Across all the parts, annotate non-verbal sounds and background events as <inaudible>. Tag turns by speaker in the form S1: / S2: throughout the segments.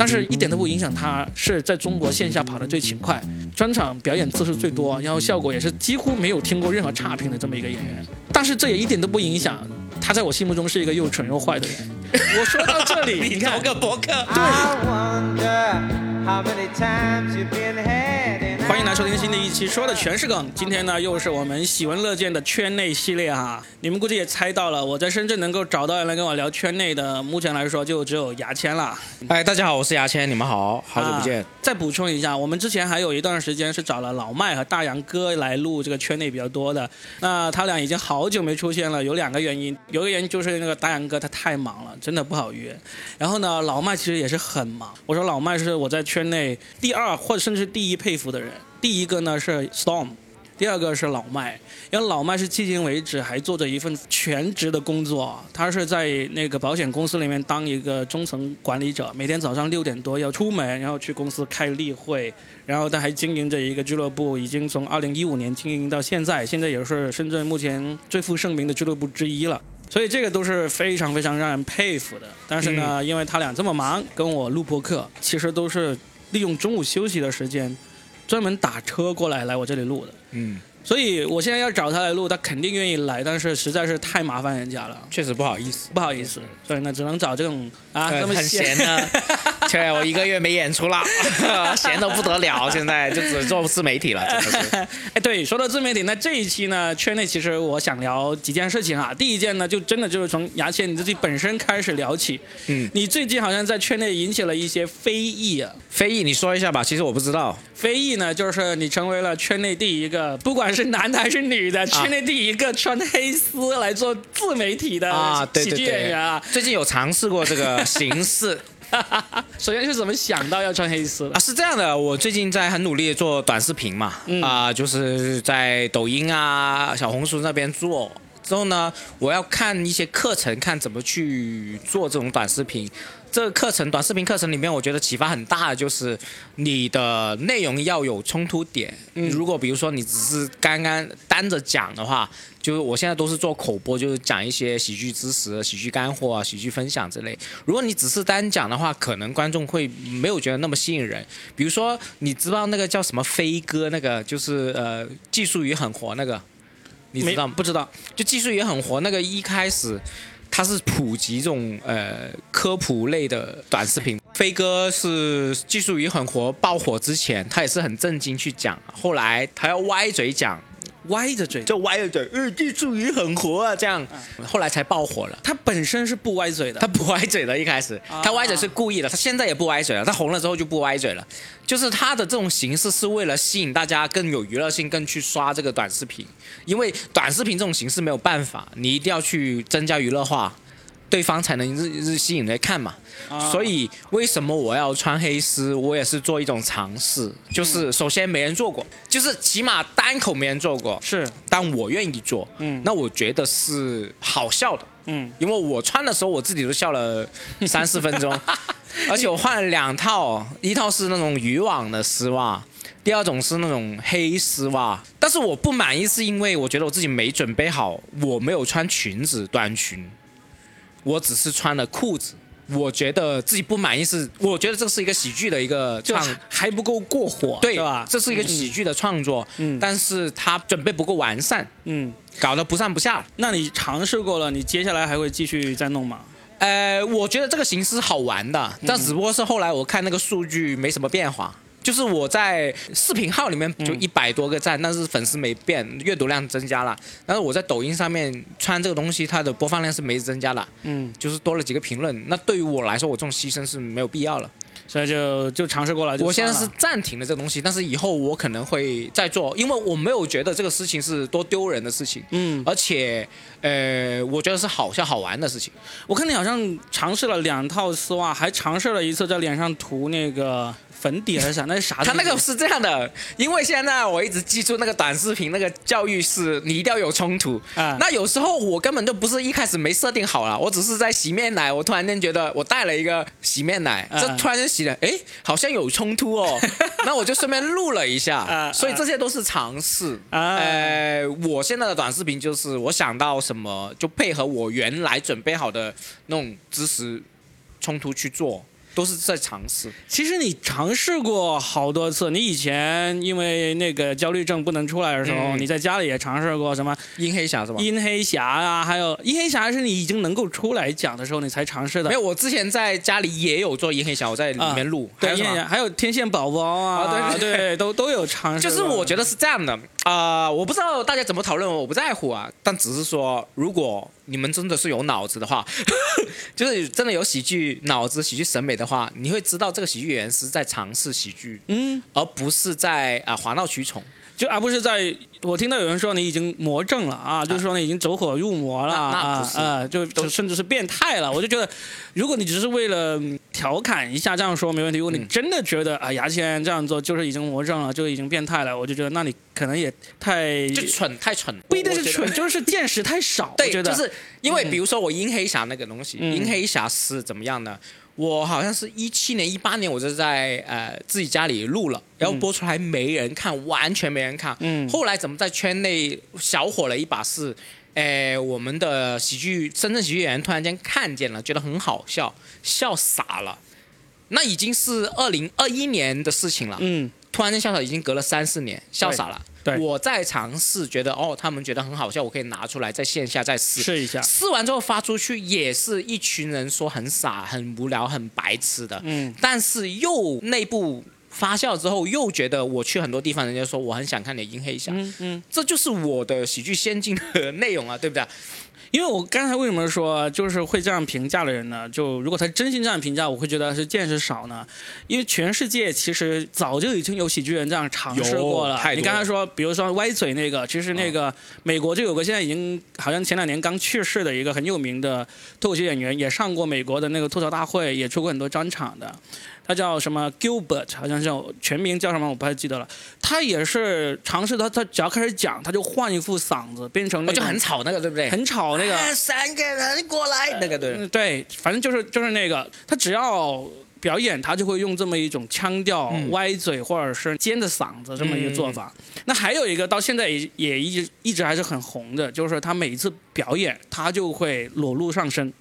S1: 但是一点都不影响他是在中国线下跑得最勤快，专场表演次数最多，然后效果也是几乎没有听过任何差评的这么一个演员。但是这也一点都不影响他在我心目中是一个又蠢又坏的人。我说到这里，<laughs> 你看
S2: 个博客，
S1: 欢迎来收听新的一期，说的全是梗。今天呢，又是我们喜闻乐见的圈内系列哈。你们估计也猜到了，我在深圳能够找到人来跟我聊圈内的，目前来说就只有牙签了。
S2: 哎，大家好，我是牙签，你们好，好久不见。
S1: 再补充一下，我们之前还有一段时间是找了老麦和大杨哥来录这个圈内比较多的。那他俩已经好久没出现了，有两个原因，有一个原因就是那个大杨哥他太忙了，真的不好约。然后呢，老麦其实也是很忙。我说老麦是我在圈内第二或者甚至第一佩服的人。第一个呢是 Storm，第二个是老麦，因为老麦是迄今为止还做着一份全职的工作，他是在那个保险公司里面当一个中层管理者，每天早上六点多要出门，然后去公司开例会，然后他还经营着一个俱乐部，已经从二零一五年经营到现在，现在也是深圳目前最负盛名的俱乐部之一了，所以这个都是非常非常让人佩服的。但是呢，因为他俩这么忙，跟我录播客，其实都是利用中午休息的时间。专门打车过来来我这里录的，嗯，所以我现在要找他来录，他肯定愿意来，但是实在是太麻烦人家了，
S2: 确实不好意思，
S1: 不好意思，所以呢，只能找这种啊这么
S2: 闲呢。对，我一个月没演出了，<laughs> 闲的不得了，现在就只做自媒体了，真的是。<laughs>
S1: 哎，对，说到自媒体，那这一期呢，圈内其实我想聊几件事情啊。第一件呢，就真的就是从牙签你自己本身开始聊起。嗯，你最近好像在圈内引起了一些非议啊。
S2: 非议，你说一下吧，其实我不知道。
S1: 非议呢，就是你成为了圈内第一个，不管是男的还是女的，圈内第一个穿黑丝来做自媒体的喜剧演员啊。
S2: 最近有尝试过这个形式。<laughs>
S1: 首先是怎么想到要穿黑丝的
S2: 啊？是这样的，我最近在很努力做短视频嘛，啊，就是在抖音啊、小红书那边做。之后呢，我要看一些课程，看怎么去做这种短视频。这个课程短视频课程里面，我觉得启发很大的就是你的内容要有冲突点。如果比如说你只是刚刚单着讲的话，就是我现在都是做口播，就是讲一些喜剧知识、喜剧干货啊、喜剧分享之类。如果你只是单讲的话，可能观众会没有觉得那么吸引人。比如说，你知道那个叫什么飞哥，那个就是呃技术也很活那个。你知道
S1: 不知道？
S2: 就技术也很活。那个一开始，他是普及这种呃科普类的短视频。飞哥是技术与狠活，爆火之前他也是很震惊去讲，后来他要歪嘴讲。
S1: 歪着嘴，
S2: 就歪着嘴，呃，技术也很活啊，这样，后来才爆火了。
S1: 他本身是不歪嘴的，
S2: 他不歪嘴的，一开始他歪嘴是故意的，他现在也不歪嘴了。他红了之后就不歪嘴了，就是他的这种形式是为了吸引大家更有娱乐性，更去刷这个短视频。因为短视频这种形式没有办法，你一定要去增加娱乐化。对方才能日日吸引来看嘛，所以为什么我要穿黑丝？我也是做一种尝试，就是首先没人做过，就是起码单口没人做过，
S1: 是，
S2: 但我愿意做，嗯，那我觉得是好笑的，嗯，因为我穿的时候我自己都笑了三四分钟，<laughs> 而且我换了两套，一套是那种渔网的丝袜，第二种是那种黑丝袜，但是我不满意是因为我觉得我自己没准备好，我没有穿裙子短裙。我只是穿了裤子，我觉得自己不满意，是我觉得这是一个喜剧的一个创，
S1: 还不够过火，
S2: 对
S1: 吧？
S2: 这是一个喜剧的创作，嗯，但是他准备不够完善，嗯，搞得不上不下。
S1: 那你尝试过了，你接下来还会继续再弄吗？
S2: 呃，我觉得这个形式好玩的，但只不过是后来我看那个数据没什么变化。就是我在视频号里面就一百多个赞，但是粉丝没变，阅读量增加了。但是我在抖音上面穿这个东西，它的播放量是没增加的。嗯，就是多了几个评论。那对于我来说，我这种牺牲是没有必要了。
S1: 所以就就尝试过了。
S2: 我现在是暂停了这个东西，但是以后我可能会再做，因为我没有觉得这个事情是多丢人的事情。嗯，而且呃，我觉得是好笑好玩的事情。
S1: 我看你好像尝试了两套丝袜，还尝试了一次在脸上涂那个。粉底还是啥？那是啥？
S2: 他那个是这样的，因为现在我一直记住那个短视频那个教育是，你一定要有冲突啊。那有时候我根本就不是一开始没设定好了，我只是在洗面奶，我突然间觉得我带了一个洗面奶，这突然间洗了，哎，好像有冲突哦。<laughs> 那我就顺便录了一下，所以这些都是尝试。呃，我现在的短视频就是我想到什么就配合我原来准备好的那种知识冲突去做。都是在尝试。
S1: 其实你尝试过好多次，你以前因为那个焦虑症不能出来的时候，
S2: 嗯
S1: 你在家里也尝试过什么
S2: 阴黑侠是吧？
S1: 阴黑侠啊，还有阴黑侠是你已经能够出来讲的时候你才尝试的
S2: 没。有，我之前在家里也有做阴黑侠，我在里面录。还
S1: 对，
S2: 有
S1: 天线宝宝啊，
S2: 啊对对
S1: 对都都有尝试。
S2: 就是我觉得是这样的啊、我不知道大家怎么讨论，我不在乎啊。但只是说，如果你们真的是有脑子的话，<laughs> 就是真的有喜剧脑子、喜剧审美的话，你会知道这个喜剧演员是在尝试喜剧，
S1: 嗯，
S2: 而不是在啊、哗闹取宠。
S1: 就而不是在，我听到有人说你已经魔怔了啊，就是说你已经走火入魔了啊啊，就就甚至是变态了。我就觉得，如果你只是为了嗯调侃一下这样说没问题，如果你
S2: 嗯
S1: 真的觉得啊牙签这样做就是已经魔怔了，就已经变态了，我就觉得那你可能也太
S2: 就蠢，太蠢，
S1: 不一定是蠢，就是见识太少。
S2: 对就是因为
S1: 嗯
S2: 比如说我阴黑侠那个东西，
S1: 嗯
S2: 阴黑侠是怎么样呢？我好像是一七年、一八年，我就在呃自己家里录了，然后播出来没人看，完全没人看。
S1: 嗯
S2: 后来怎么在圈内小火了一把是，呃，我们的喜剧深圳喜剧演员突然间看见了，觉得很好笑，笑傻了。那已经是二零二一年的事情了，
S1: 嗯
S2: 突然间笑傻，已经隔了三四年，笑傻了。
S1: 对
S2: 我在尝试，觉得哦，他们觉得很好笑，我可以拿出来在线下再试。
S1: 试一下，
S2: 试完之后发出去，也是一群人说很傻、很无聊、很白痴的，
S1: 嗯
S2: 但是又内部发酵之后，又觉得我去很多地方，人家说我很想看你的阴黑侠，
S1: 嗯嗯。
S2: 这就是我的喜剧先进的内容啊，对不对？
S1: 因为我刚才为什么说就是会这样评价的人呢？就如果他真心这样评价，我会觉得是见识少呢。因为全世界其实早就已经有喜剧人这样尝试过了你刚才说，比如说歪嘴那个，其实那个美国就有个现在已经好像前两年刚去世的一个很有名的脱口秀演员，也上过美国的那个吐槽大会，也出过很多专场的。他叫什么 Gilbert，好像叫全名叫什么我不太记得了。他也是尝试他他只要开始讲，他就换一副嗓子，变成那
S2: 就很吵那个，对不对？
S1: 很吵那个。
S2: 啊三个人过来，那个对。
S1: 嗯，对，反正就是就是那个，他只要表演，他就会用这么一种腔调、
S2: 嗯
S1: 歪嘴或者是尖的嗓子这么一个做法。那还有一个到现在也也一直一直还是很红的，就是他每一次表演，他就会裸露上身。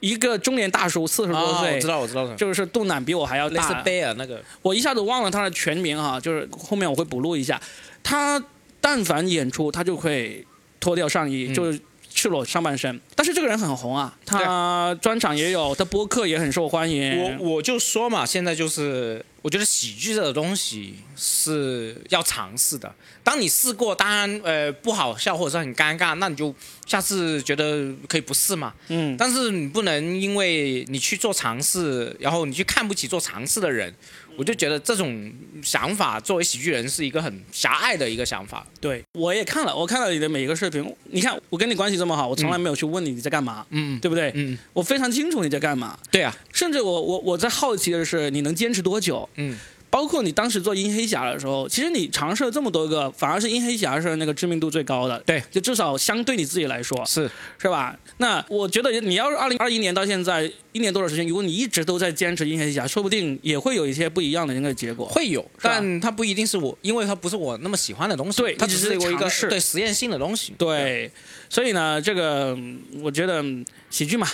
S1: 一个中年大叔，四十多
S2: 哦，
S1: 岁，
S2: 我知道，我知道了。
S1: 就是肚腩比我还要
S2: 类似
S1: 大。
S2: 贝尔那个，
S1: 我一下子忘了他的全名哈，就是后面我会补录一下。他但凡演出，他就会脱掉上衣，
S2: 嗯
S1: 就是赤裸上半身。但是这个人很红啊，他专场也有，他播客也很受欢迎。
S2: 我我就说嘛，现在就是我觉得喜剧这个东西是要尝试的。当你试过，当然呃不好笑或者是很尴尬，那你就下次觉得可以不试嘛。
S1: 嗯，
S2: 但是你不能因为你去做尝试，然后你去看不起做尝试的人，我就觉得这种想法作为喜剧人是一个很狭隘的一个想法。
S1: 对，我也看了，我看了你的每一个视频。你看我跟你关系这么好，我从来没有去问你你在干嘛，
S2: 嗯
S1: 对不对？
S2: 嗯，
S1: 我非常清楚你在干嘛，
S2: 对啊，
S1: 甚至我我我在好奇的是你能坚持多久。
S2: 嗯
S1: 包括你当时做阴黑侠的时候，其实你尝试了这么多个，反而是阴黑侠是那个知名度最高的。
S2: 对，
S1: 就至少相对你自己来说，
S2: 是
S1: 是吧？那我觉得你要是二零二一年到现在一年多的时间，如果你一直都在坚持阴黑侠，说不定也会有一些不一样的那个结果。
S2: 会有，但它不一定是我，因为它不是我那么喜欢的东西，
S1: 对它只是
S2: 一个对实验性的东西。
S1: 对，所以呢，这个嗯我觉得嗯喜剧嘛，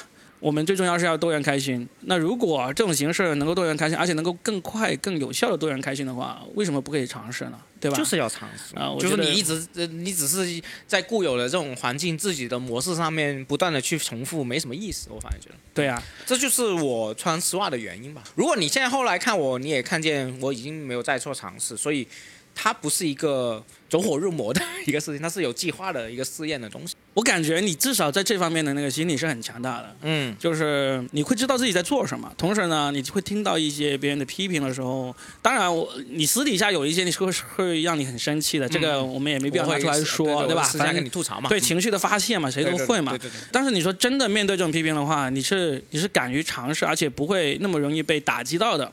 S1: 我们最重要是要多元开心。那如果这种形式能够多元开心，而且能够更快、更有效的多元开心的话，为什么不可以尝试呢？对吧？
S2: 就是要尝试就是你一直呃，你只是在固有的这种环境、自己的模式上面不断的去重复，没什么意思。我反而觉得，
S1: 对啊，
S2: 这就是我穿丝袜的原因吧。如果你现在后来看我，你也看见我已经没有再做尝试，所以它不是一个走火入魔的一个事情，它是有计划的一个试验的东西。
S1: 我感觉你至少在这方面的那个心理是很强大的。
S2: 嗯，
S1: 就是你会知道自己在做什么，同时呢，你会听到一些别人的批评的时候，当然我你私底下有一些你是会会让你很生气的，这个我们也没必要拿出来说，吧？
S2: 对私下跟你吐槽嘛。
S1: 对情绪的发泄嘛，谁都会嘛。但是你说真的面对这种批评的话，你是你是敢于尝试，而且不会那么容易被打击到的。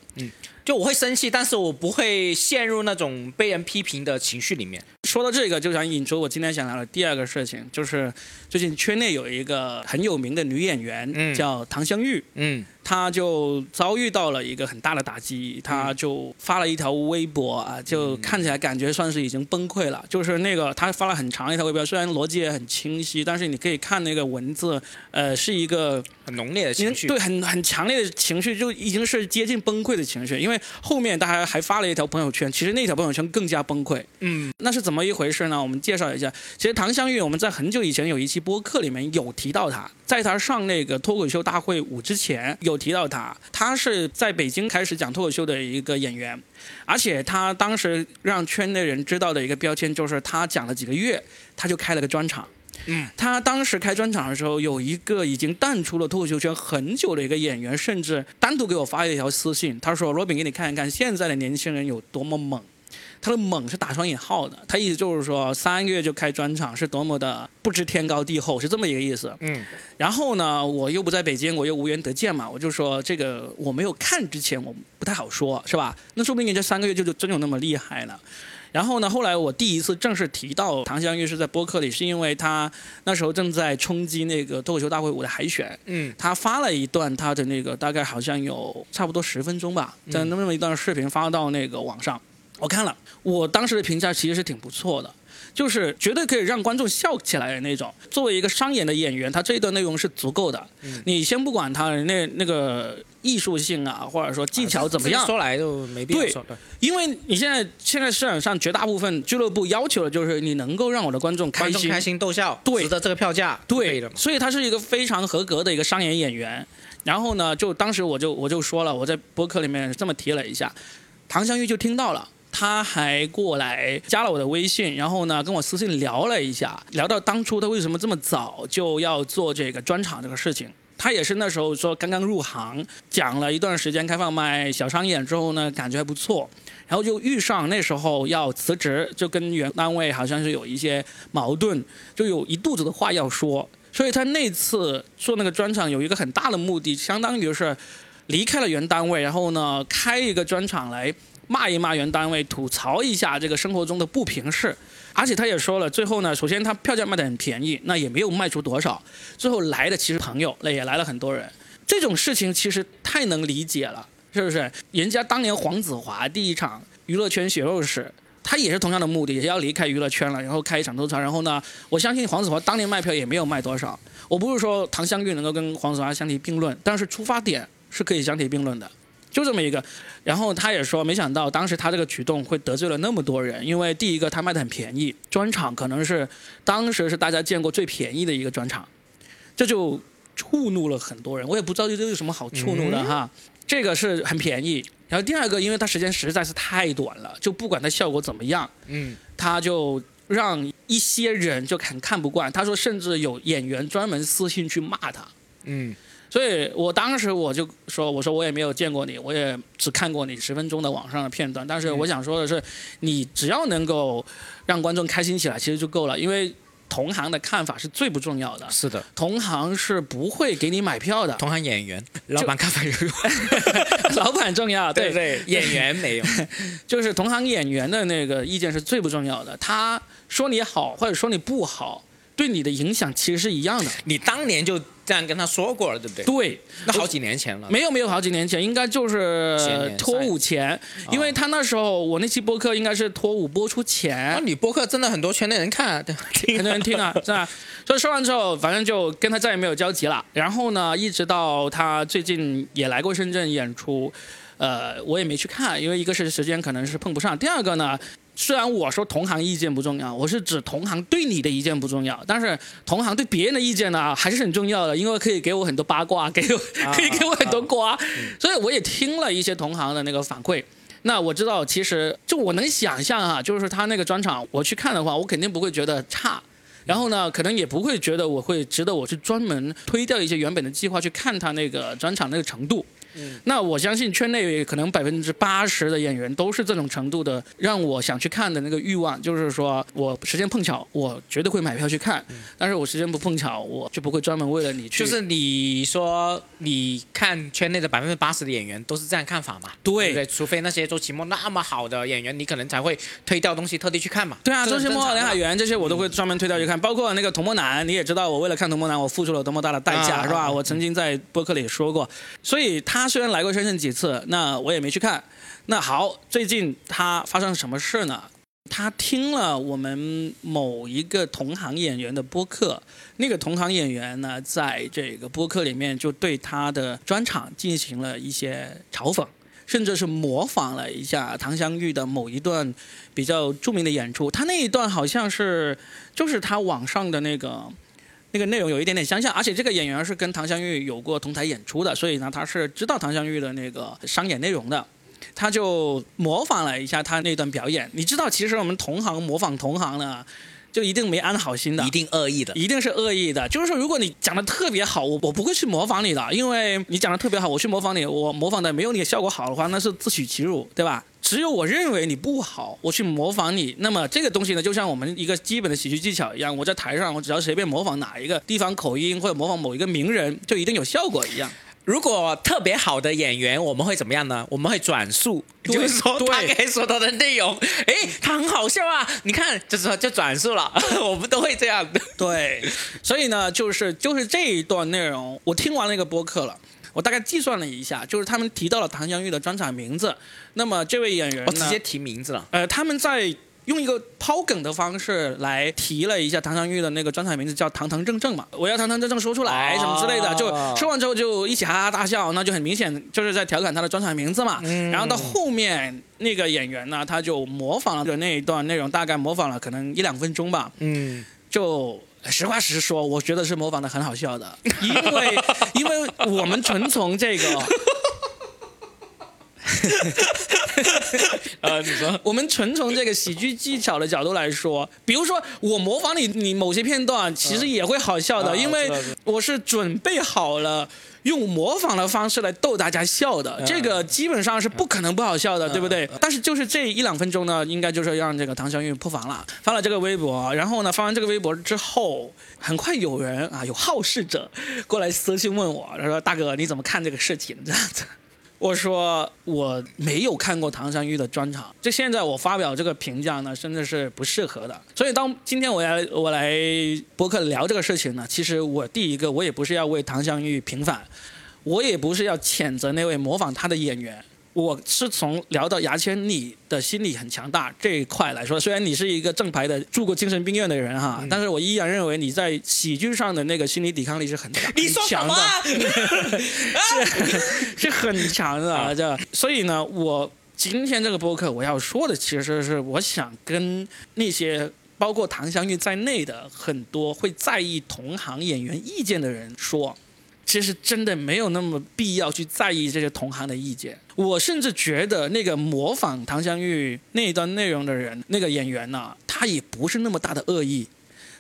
S2: 就我会生气，但是我不会陷入那种被人批评的情绪里面。
S1: 说到这个，就想引出我今天想聊的第二个事情，就是最近圈内有一个很有名的女演员，
S2: 嗯
S1: 叫唐香玉。
S2: 嗯
S1: 她就遭遇到了一个很大的打击，他就发了一条微博啊，就看起来感觉算是已经崩溃了。就是那个他发了很长一条微博，虽然逻辑也很清晰，但是你可以看那个文字，呃，是一个
S2: 很浓烈的情绪，
S1: 对，很很强烈的情绪，就已经是接近崩溃的情绪。因为后面他还还发了一条朋友圈，其实那条朋友圈更加崩溃。
S2: 嗯，
S1: 那是怎么一回事呢？我们介绍一下。其实唐香玉，我们在很久以前有一期播客里面有提到他，在他上那个脱口秀大会五之前有提到他。他是在北京开始讲脱口秀的一个演员，而且他当时让圈内人知道的一个标签就是他讲了几个月，他就开了个专场。
S2: 嗯，
S1: 他当时开专场的时候，有一个已经淡出了脱口秀圈很久的一个演员，甚至单独给我发了一条私信，他说：“罗宾，给你看一看现在的年轻人有多么猛。”他的“猛”是打双引号的，他意思就是说三个月就开专场是多么的不知天高地厚，是这么一个意思。
S2: 嗯，
S1: 然后呢，我又不在北京，我又无缘得见嘛，我就说这个我没有看之前，我不太好说，是吧？那说不定你这三个月就就真有那么厉害了。然后呢，后来我第一次正式提到唐香玉是在播客里，是因为他那时候正在冲击那个脱口秀大会五的海选。
S2: 嗯，
S1: 他发了一段他的那个大概好像有差不多十分钟吧，在那么一段视频发到那个网上，我看了，我当时的评价其实是挺不错的。就是绝对可以让观众笑起来的那种。作为一个商演的演员，他这一段内容是足够的。你先不管他那那个艺术性啊，或者说技巧怎么样，
S2: 说来就没必要说。
S1: 对，因为你现在现在市场上绝大部分俱乐部要求的就是你能够让我的观众开心、
S2: 开心逗笑，
S1: 对，
S2: 值得这个票价，
S1: 对，所以他是一个非常合格的一个商演演员。然后呢，就当时我就我就说了，我在博客里面这么提了一下，唐香玉就听到了。他还过来加了我的微信，然后呢跟我私信聊了一下，聊到当初他为什么这么早就要做这个专场这个事情。他也是那时候说刚刚入行，讲了一段时间开放麦小商演之后呢，感觉还不错，然后就遇上那时候要辞职，就跟原单位好像是有一些矛盾，就有一肚子的话要说。所以他那次做那个专场有一个很大的目的，相当于是离开了原单位，然后呢开一个专场来。骂一骂原单位，吐槽一下这个生活中的不平事，而且他也说了，最后呢，首先他票价卖得很便宜，那也没有卖出多少，最后来的其实朋友，那也来了很多人，这种事情其实太能理解了，是不是？人家当年黄子华第一场娱乐圈血肉史，他也是同样的目的，也要离开娱乐圈了，然后开一场周场，然后呢，我相信黄子华当年卖票也没有卖多少，我不是说唐香玉能够跟黄子华相提并论，但是出发点是可以相提并论的。就这么一个，然后他也说，没想到当时他这个举动会得罪了那么多人，因为第一个他卖的很便宜，专场可能是当时是大家见过最便宜的一个专场，这就触怒了很多人。我也不知道这有什么好触怒的哈，这个是很便宜。然后第二个，因为他时间实在是太短了，就不管他效果怎么样，
S2: 嗯，
S1: 他就让一些人就很看不惯。他说，甚至有演员专门私信去骂他，
S2: 嗯。
S1: 所以我当时我就说，我说我也没有见过你，我也只看过你十分钟的网上的片段。但是我想说的是，你只要能够让观众开心起来，其实就够了。因为同行的看法是最不重要的。
S2: 是的，
S1: 同行是不会给你买票的。
S2: 同行演员，老板看法有用。<laughs>
S1: 老板重要，对
S2: 对，演员没有。<laughs>
S1: 就是同行演员的那个意见是最不重要的。他说你好，或者说你不好。对你的影响其实是一样的。
S2: 你当年就这样跟他说过了，对不对？
S1: 对，
S2: 那好几年前了。
S1: 没有没有，好几年前，应该就是脱舞前，因为他那时候我那期播客应该是脱舞播出前。
S2: 你播客真的很多圈内人看，
S1: 很多人听啊，<laughs> 是吧？所以说完之后，反正就跟他再也没有交集了。然后呢，一直到他最近也来过深圳演出，呃，我也没去看，因为一个是时间可能是碰不上，第二个呢。虽然我说同行意见不重要，我是指同行对你的意见不重要，但是同行对别人的意见呢还是很重要的，因为可以给我很多八卦，给我 <laughs> 可以给我很多瓜，所以我也听了一些同行的那个反馈。那我知道，其实就我能想象哈，就是他那个专场我去看的话，我肯定不会觉得差，然后呢，可能也不会觉得我会值得我去专门推掉一些原本的计划去看他那个专场那个程度。那我相信圈内可能百分之八十的演员都是这种程度的，让我想去看的那个欲望，就是说我时间碰巧，我绝对会买票去看；但是我时间不碰巧，我就不会专门为了你去。
S2: 就是你说你看圈内的百分之八十的演员都是这样看法嘛？
S1: 对
S2: 对，除非那些周奇墨那么好的演员，你可能才会推掉东西特地去看嘛。
S1: 对啊，周奇墨、梁海源这些我都会专门推掉去看，包括那个童梦楠，你也知道我为了看童梦楠，我付出了多么大的代价，是吧？我曾经在播客里说过，所以他他虽然来过深圳几次，那我也没去看。那好，最近他发生什么事呢？他听了我们某一个同行演员的播客，那个同行演员呢，在这个播客里面就对他的专场进行了一些嘲讽，甚至是模仿了一下唐香玉的某一段比较著名的演出。他那一段好像是就是他网上的那个。那个内容有一点点相像，而且这个演员是跟唐香玉有过同台演出的，所以呢，他是知道唐香玉的那个商演内容的。他就模仿了一下他那段表演。你知道，其实我们同行模仿同行呢，就一定没安好心的，
S2: 一定恶意的，
S1: 一定是恶意的。就是说，如果你讲的特别好，我我不会去模仿你的，因为你讲的特别好，我去模仿你，我模仿的没有你的效果好的话，那是自取其辱，对吧？只有我认为你不好，我去模仿你。那么这个东西呢，就像我们一个基本的喜剧技巧一样，我在台上，我只要随便模仿哪一个地方口音，或者模仿某一个名人，就一定有效果一样。
S2: 如果特别好的演员，我们会怎么样呢？我们会转述，<laughs> 就是说他该说他的内容，哎，他很好笑啊！你看，就是就转述了，<laughs> 我们都会这样。
S1: 对，<laughs> 所以呢，就是就是这一段内容，我听完那个播客了。我大概计算了一下，就是他们提到了唐香玉的专场名字，那么这位演员
S2: 我直接提名字了。
S1: 呃，他们在用一个抛梗的方式来提了一下唐香玉的那个专场名字，叫“堂堂正正”嘛，我要堂堂正正说出来什么之类的，就说完之后就一起哈哈大笑，那就很明显就是在调侃他的专场名字嘛。然后到后面那个演员呢，他就模仿了那一段内容，大概模仿了可能一两分钟吧。嗯，就。实话实说，我觉得是模仿的很好笑的，因为 <laughs> 因为我们纯从这个，
S2: 呃，<laughs> 你说，
S1: 我们纯从这个喜剧技巧的角度来说，比如说我模仿你，你某些片段其实也会好笑的，因为我是准备好了。用模仿的方式来逗大家笑的，这个基本上是不可能不好笑的，对不对？但是就是这一两分钟呢，应该就是让这个唐小玉破防了，发了这个微博，然后呢，发完这个微博之后，很快有人啊，有好事者过来私信问我，他说：“大哥，你怎么看这个事情？”这样子。我说我没有看过唐香玉的专场，就现在我发表这个评价呢，真的是不适合的。所以当今天我来我来博客聊这个事情呢，其实我第一个我也不是要为唐香玉平反，我也不是要谴责那位模仿他的演员。我是从聊到牙签，你的心理很强大这一块来说，虽然你是一个正牌的住过精神病院的人哈，但是我依然认为你在喜剧上的那个心理抵抗力是很强的，<laughs> 是是很强的。<laughs> 这所以呢，我今天这个播客我要说的，其实是我想跟那些包括唐香玉在内的很多会在意同行演员意见的人说。其实真的没有那么必要去在意这些同行的意见。我甚至觉得那个模仿唐香玉那一段内容的人，那个演员呢，他也不是那么大的恶意，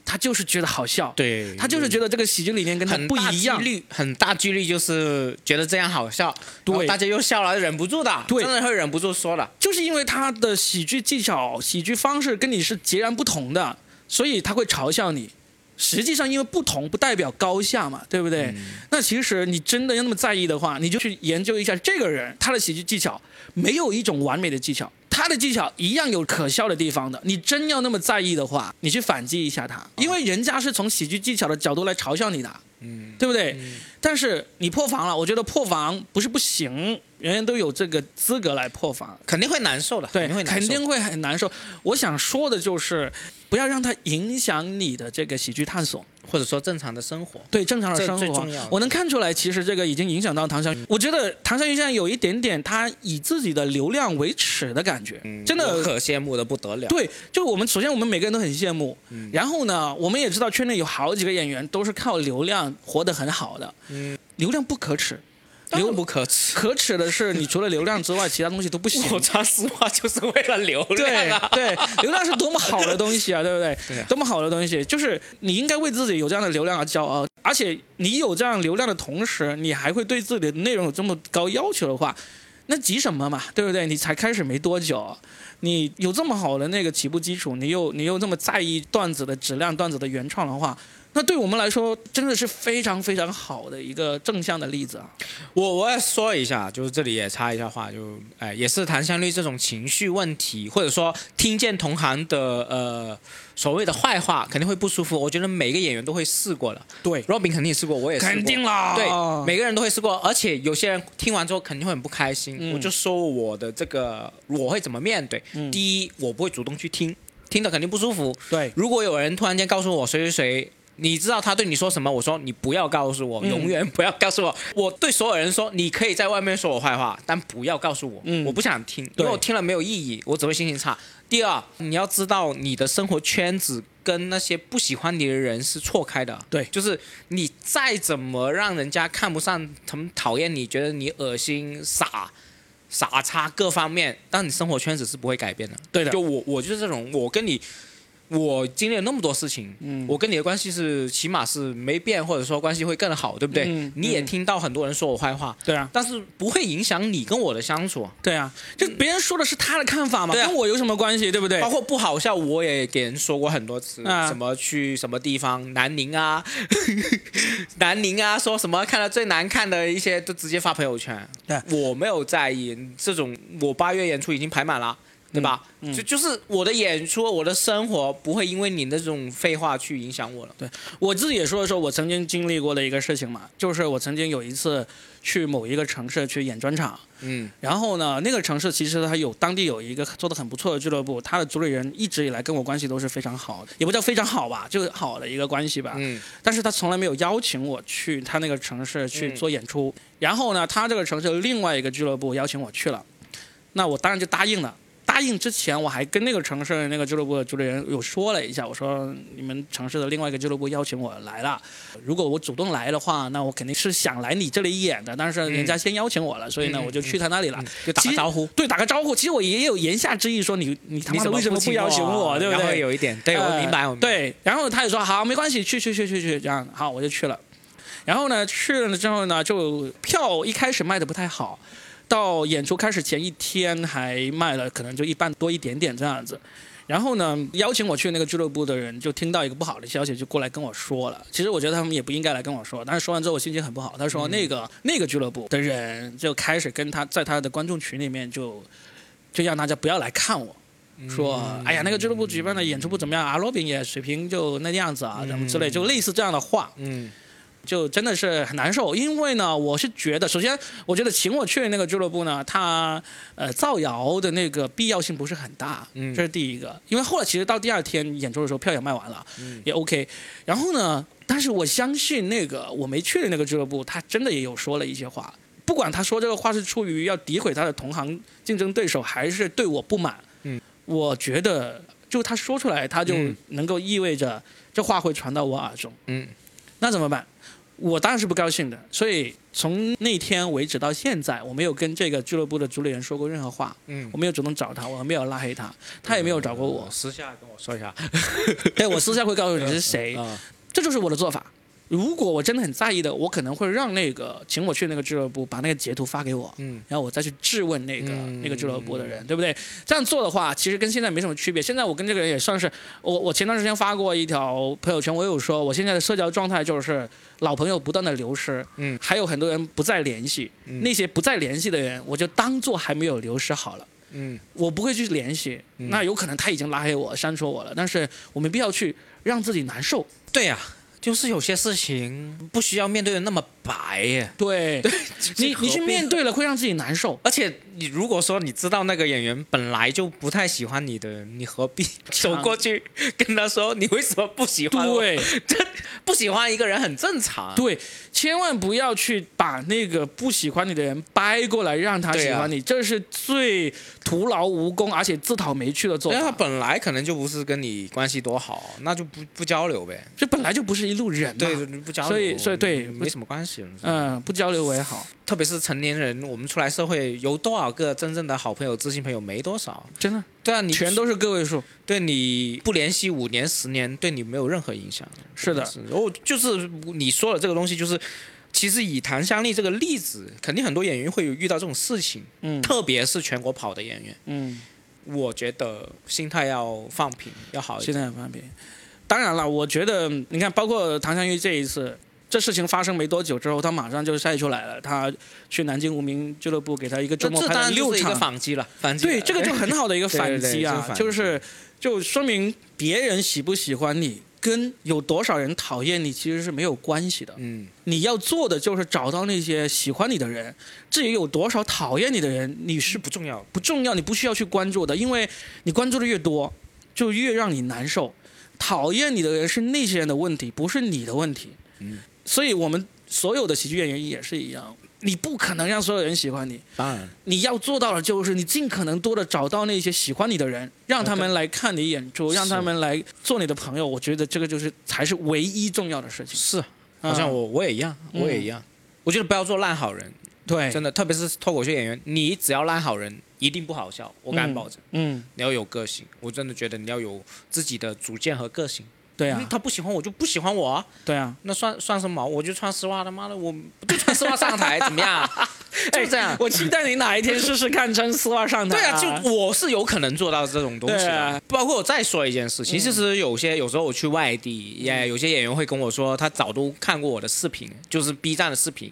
S1: 他就是觉得好笑。
S2: 对，
S1: 他就是觉得这个喜剧理念跟他不一样。
S2: 很大几率就是觉得这样好笑，对，大家又笑了，忍不住的，
S1: 对，
S2: 真的会忍不住说了。
S1: 就是因为他的喜剧技巧、喜剧方式跟你是截然不同的，所以他会嘲笑你。实际上，因为不同不代表高下嘛，对不对？那其实你真的要那么在意的话，你就去研究一下这个人他的喜剧技巧，没有一种完美的技巧，他的技巧一样有可笑的地方的。你真要那么在意的话，你去反击一下他，因为人家是从喜剧技巧的角度来嘲笑你的，嗯，对不对？但是你破防了，我觉得破防不是不行，人人都有这个资格来破防，
S2: 肯定会难受的，
S1: 对，
S2: 肯
S1: 定会很难受。我想说的就是。不要让它影响你的这个喜剧探索，
S2: 或者说正常的生活。
S1: 对，正常的生活。我能看出来，其实这个已经影响到唐湘云。我觉得唐湘云现在有一点点他以自己的流量为耻的感觉，真的
S2: 可羡慕的不得了。
S1: 对，就我们首先我们每个人都很羡慕，然后呢，我们也知道圈内有好几个演员都是靠流量活得很好的。嗯，流量不可耻。
S2: 流不可耻，
S1: 可耻的是，你除了流量之外，其他东西都不行。
S2: 我说实话，就是为了流量
S1: 啊！对，流量是多么好的东西啊，<laughs> 对不对？对，多么好的东西，就是你应该为自己有这样的流量而骄傲。而且你有这样流量的同时，你还会对自己的内容有这么高要求的话，那急什么嘛？对不对？你才开始没多久，你有这么好的那个起步基础，你又你又这么在意段子的质量、段子的原创的话。那对我们来说，真的是非常非常好的一个正向的例子啊！
S2: 我我要说一下，就是这里也插一下话，就哎，也是谈香绿这种情绪问题，或者说听见同行的呃所谓的坏话，肯定会不舒服。我觉得每个演员都会试过的，
S1: 对
S2: ，Robin 肯定也试过，我也
S1: 肯定啦，
S2: 对，每个人都会试过，而且有些人听完之后肯定会很不开心。我就说我的这个我会怎么面对？第一，我不会主动去听。听得肯定不舒服。
S1: 对，
S2: 如果有人突然间告诉我谁谁谁，你知道他对你说什么，我说你不要告诉我，
S1: 嗯
S2: 永远不要告诉我。我对所有人说，你可以在外面说我坏话，但不要告诉我，
S1: 嗯
S2: 我不想听，因为我听了没有意义，我只会心情差。第二，你要知道你的生活圈子跟那些不喜欢你的人是错开的。
S1: 对
S2: 就是你再怎么让人家看不上、他们讨厌你，觉得你恶心、傻、傻叉各方面，但你生活圈子是不会改变的。
S1: 对的
S2: 就我我就是这种，我跟你，我经历了那么多事情，
S1: 嗯
S2: 我跟你的关系是起码是没变，或者说关系会更好，对不对？
S1: 嗯
S2: 你也
S1: 嗯
S2: 听到很多人说我坏话，
S1: 对啊，
S2: 但是不会影响你跟我的相处。
S1: 对啊，就别人说的是他的看法嘛，
S2: 啊
S1: 跟我有什么关系，对不对
S2: 包？括不好笑，我也给人说过很多次，
S1: 啊
S2: 什么去什么地方，南宁啊，<laughs> 南宁啊，说什么看到最难看的一些都直接发朋友圈。
S1: 对
S2: 我没有在意这种，我八月演出已经排满了。对吧？
S1: 嗯嗯
S2: 就就是我的演出，我的生活不会因为你的这种废话去影响我了。
S1: 对我自己也说一说我曾经经历过的一个事情嘛，就是我曾经有一次去某一个城市去演专场，
S2: 嗯
S1: 然后呢，那个城市其实它有当地有一个做的很不错的俱乐部，他的主理人一直以来跟我关系都是非常好的，也不叫非常好吧，就是好的一个关系吧。
S2: 嗯
S1: 但是他从来没有邀请我去他那个城市去
S2: 嗯
S1: 做演出。然后呢，他这个城市另外一个俱乐部邀请我去了，那我当然就答应了。答应之前，我还跟那个城市的那个俱乐部的主理人有说了一下，我说你们城市的另外一个俱乐部邀请我来了，如果我主动来的话，那我肯定是想来你这里演的，但是人家先邀请我了，所以呢，
S2: 嗯
S1: 我就去他那里了。
S2: 嗯就打个招呼。
S1: 对，打个招呼。其实我也有言下之意说你你他妈的为什么不邀请我，对不对？
S2: 有一点，对我
S1: 呃
S2: 明白，我明白。
S1: 对，然后他也说好，没关系，去去去去去，这样好，我就去了。然后呢，去了之后呢，就票一开始卖的不太好，到演出开始前一天还卖了可能就一半多一点点这样子。然后呢，邀请我去那个俱乐部的人就听到一个不好的消息，就过来跟我说了。其实我觉得他们也不应该来跟我说，但是说完之后我心情很不好。他说那个、那个俱乐部的人就开始跟他在他的观众群里面就就让大家不要来看我。说，哎呀，那个俱乐部举办的演出不怎么样啊，罗宾也水平就那样子啊，怎么之类，就类似这样的话，
S2: 嗯
S1: 就真的是很难受。因为呢，我是觉得，首先，我觉得请我去的那个俱乐部呢，他呃造谣的那个必要性不是很大，
S2: 嗯
S1: 这是第一个。因为后来其实到第二天演出的时候，票也卖完了，
S2: 嗯
S1: 也 OK。然后呢，但是我相信那个我没去的那个俱乐部，他真的也有说了一些话。不管他说这个话是出于要诋毁他的同行竞争对手，还是对我不满，
S2: 嗯，
S1: 我觉得就他说出来，他就
S2: 嗯
S1: 能够意味着这话会传到我耳中。
S2: 嗯
S1: 那怎么办？我当然是不高兴的，所以从那天为止到现在，我没有跟这个俱乐部的主理人说过任何话，
S2: 嗯
S1: 我，没有主动找他，我没有拉黑他，他也没有找过我。
S2: 私下跟我说一下。<laughs> <laughs>
S1: 对我私下会告诉你是谁，
S2: 嗯
S1: 这就是我的做法。如果我真的很在意的，我可能会让那个请我去那个俱乐部把那个截图发给我，
S2: 嗯
S1: 然后我再去质问那个、
S2: 嗯
S1: 那个俱乐部的人，对不对？这样做的话，其实跟现在没什么区别。现在我跟这个人也算是，我我前段时间发过一条朋友圈，我有说我现在的社交状态就是老朋友不断的流失，
S2: 嗯
S1: 还有很多人不再联系，
S2: 嗯
S1: 那些不再联系的人，我就当做还没有流失好了。
S2: 嗯
S1: 我不会去联系，
S2: 嗯
S1: 那有可能他已经拉黑我、删除我了，但是我没必要去让自己难受。
S2: 对呀、就是有些事情不需要面对的那么白耶。
S1: 对，<laughs> 你你去面对了会让自己难受。
S2: 而且你如果说你知道那个演员本来就不太喜欢你的人，你何必走过去跟他说你为什么不喜欢我？
S1: 对 <laughs>
S2: 这不喜欢一个人很正常。
S1: 对，千万不要去把那个不喜欢你的人掰过来让他喜欢你，这是最徒劳无功而且自讨没趣的做
S2: 因为他。本来可能就不是跟你关系多好，那就不不交流呗。
S1: 这本来就不是一路人嘛。
S2: 对，不交流，
S1: 所以所以对
S2: 没什么关系。
S1: 嗯，不交流为好，
S2: 特别是成年人，我们出来社会，有多少个真正的好朋友、知心朋友？没多少。
S1: 真的，
S2: 对啊，你
S1: 全都是个位数。
S2: 对你不联系五年、十年，对你没有任何影响。
S1: 是的，
S2: 然后就是你说的这个东西，就是其实以谭香丽这个例子，肯定很多演员会有遇到这种事情，
S1: 嗯
S2: 特别是全国跑的演员，
S1: 嗯，
S2: 我觉得心态要放平，要好一
S1: 现
S2: 点。
S1: 在很放平。当然了，我觉得你看，包括唐香玉这一次。这事情发生没多久之后，他马上就晒出来了。他去南京无名俱乐部给他一个周末拍六场，
S2: 反击了，反击。
S1: 对，这个就很好的一个 <laughs> 反击啊，就是就说明别人喜不喜欢你，跟有多少人讨厌你其实是没有关系的。
S2: 嗯，
S1: 你要做的就是找到那些喜欢你的人，至于有多少讨厌你的人，你是
S2: 不重要。
S1: 不重要，你不需要去关注的，因为你关注的越多，就越让你难受。讨厌你的人是那些人的问题，不是你的问题。
S2: 嗯，
S1: 所以我们所有的喜剧演员也是一样，你不可能让所有人喜欢你。
S2: 当然，
S1: 你要做到的就是你尽可能多的找到那些喜欢你的人，让他们来看你演出，让他们来做你的朋友。我觉得这个就是才是唯一重要的事情。
S2: 是，好像我我也一样，我也一样。我觉得不要做烂好人，
S1: 对，
S2: 真的，特别是脱口秀演员，你只要烂好人，一定不好笑，我敢保证。
S1: 嗯，
S2: 你要有个性，我真的觉得你要有自己的主见和个性。
S1: 对啊，
S2: 他不喜欢我就不喜欢我啊。
S1: 对啊，
S2: 那算算什么？我就穿丝袜，他妈的，我就穿丝袜上台，怎么样？<laughs> 就这样。
S1: 我期待你哪一天试试看穿丝袜上台。
S2: 对啊，就我是有可能做到这种东西的。包括我再说一件事情，其实有些有时候我去外地，也有些演员会跟我说，他早都看过我的视频，就是 B 站的视频。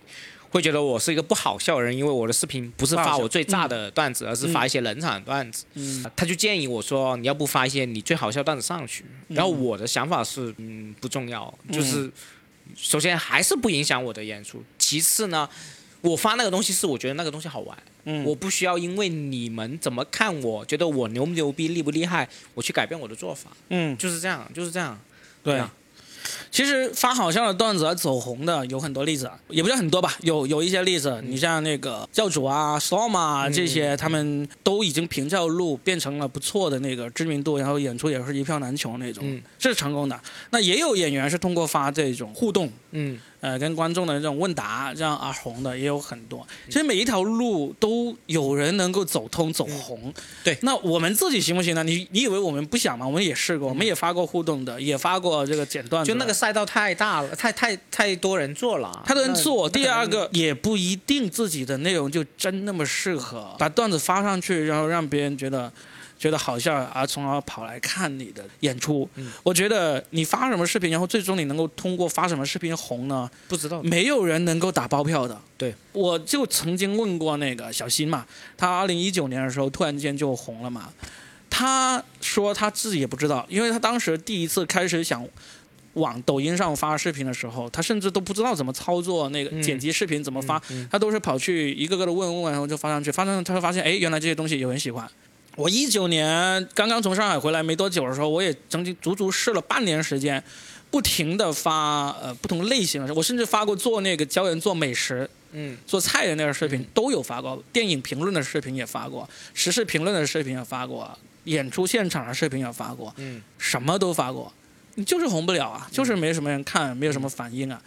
S2: 会觉得我是一个不好笑的人，因为我的视频不是发我最炸的段子，而是发一些冷场段子。嗯，他就建议我说，你要不发一些你最好笑段子上去。然后我的想法是，嗯，不重要，就是首先还是不影响我的演出。其次呢，我发那个东西是我觉得那个东西好玩。嗯，我不需要因为你们怎么看我，觉得我牛不牛逼、厉不厉害，我去改变我的做法。
S1: 嗯，
S2: 就是这样，就是这样。
S1: 对。其实发好笑的段子而走红的有很多例子，也不叫很多吧，有有一些例子。你像那个教主啊、Storm 啊这些，他们都已经凭这条路变成了不错的那个知名度，然后演出也是一票难求那种，这是成功的。那也有演员是通过发这种互动，
S2: 嗯。
S1: 呃，跟观众的这种问答这样而红的也有很多。其实每一条路都有人能够走通走红。
S2: 对，
S1: 那我们自己行不行呢？你你以为我们不想吗？我们也试过，我们也发过互动的，也发过这个剪段。
S2: 就那个赛道太大了，太太太多人做了，
S1: 太多人做。第二个也不一定自己的内容就真那么适合，把段子发上去，然后让别人觉得。觉得好笑，而从而跑来看你的演出。我觉得你发什么视频，然后最终你能够通过发什么视频红呢？
S2: 不知道，
S1: 没有人能够打包票的。
S2: 对，
S1: 我就曾经问过那个小新嘛，他二零一九年的时候突然间就红了嘛。他说他自己也不知道，因为他当时第一次开始想往抖音上发视频的时候，他甚至都不知道怎么操作那个剪辑视频怎么发，他都是跑去一个个的问问，然后就发上去，发上他会发现，哎，原来这些东西有人喜欢。我一九年刚刚从上海回来没多久的时候，我也曾经足足试了半年时间，不停的发呃不同类型的，我甚至发过做那个教人做美食，
S2: 嗯，
S1: 做菜的那个视频都有发过，电影评论的视频也发过，时事评论的视频也发过，演出现场的视频也发过，
S2: 嗯，
S1: 什么都发过，你就是红不了啊，就是没什么人看，没有什么反应啊。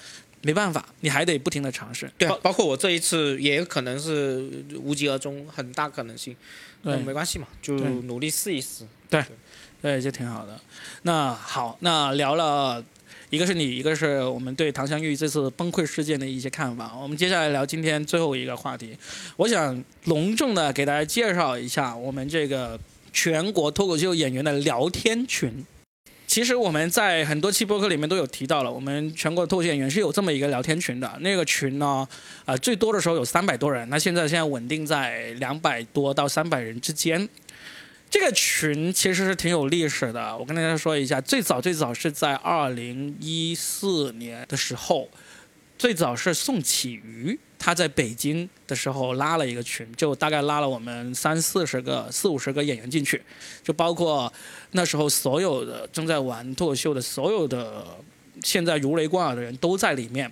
S1: 没办法，你还得不停的尝试。
S2: 对，包括我这一次也有可能是无疾而终，很大可能性。
S1: 对，
S2: 没关系嘛，就努力试一试。
S1: 对，对，就挺好的。那好，那聊了一个是你，一个是我们对唐香玉这次崩溃事件的一些看法。我们接下来聊今天最后一个话题。我想隆重的给大家介绍一下我们这个全国脱口秀演员的聊天群。其实我们在很多期播客里面都有提到了，我们全国脱口秀演员是有这么一个聊天群的。那个群呢，呃，最多的时候有三百多人，那现在现在稳定在两百多到三百人之间。这个群其实是挺有历史的，我跟大家说一下，最早最早是在二零一四年的时候，最早是宋启瑜。他在北京的时候拉了一个群，就大概拉了我们三四十个、四五十个演员进去，就包括那时候所有的正在玩脱口秀的所有的现在如雷贯耳的人都在里面。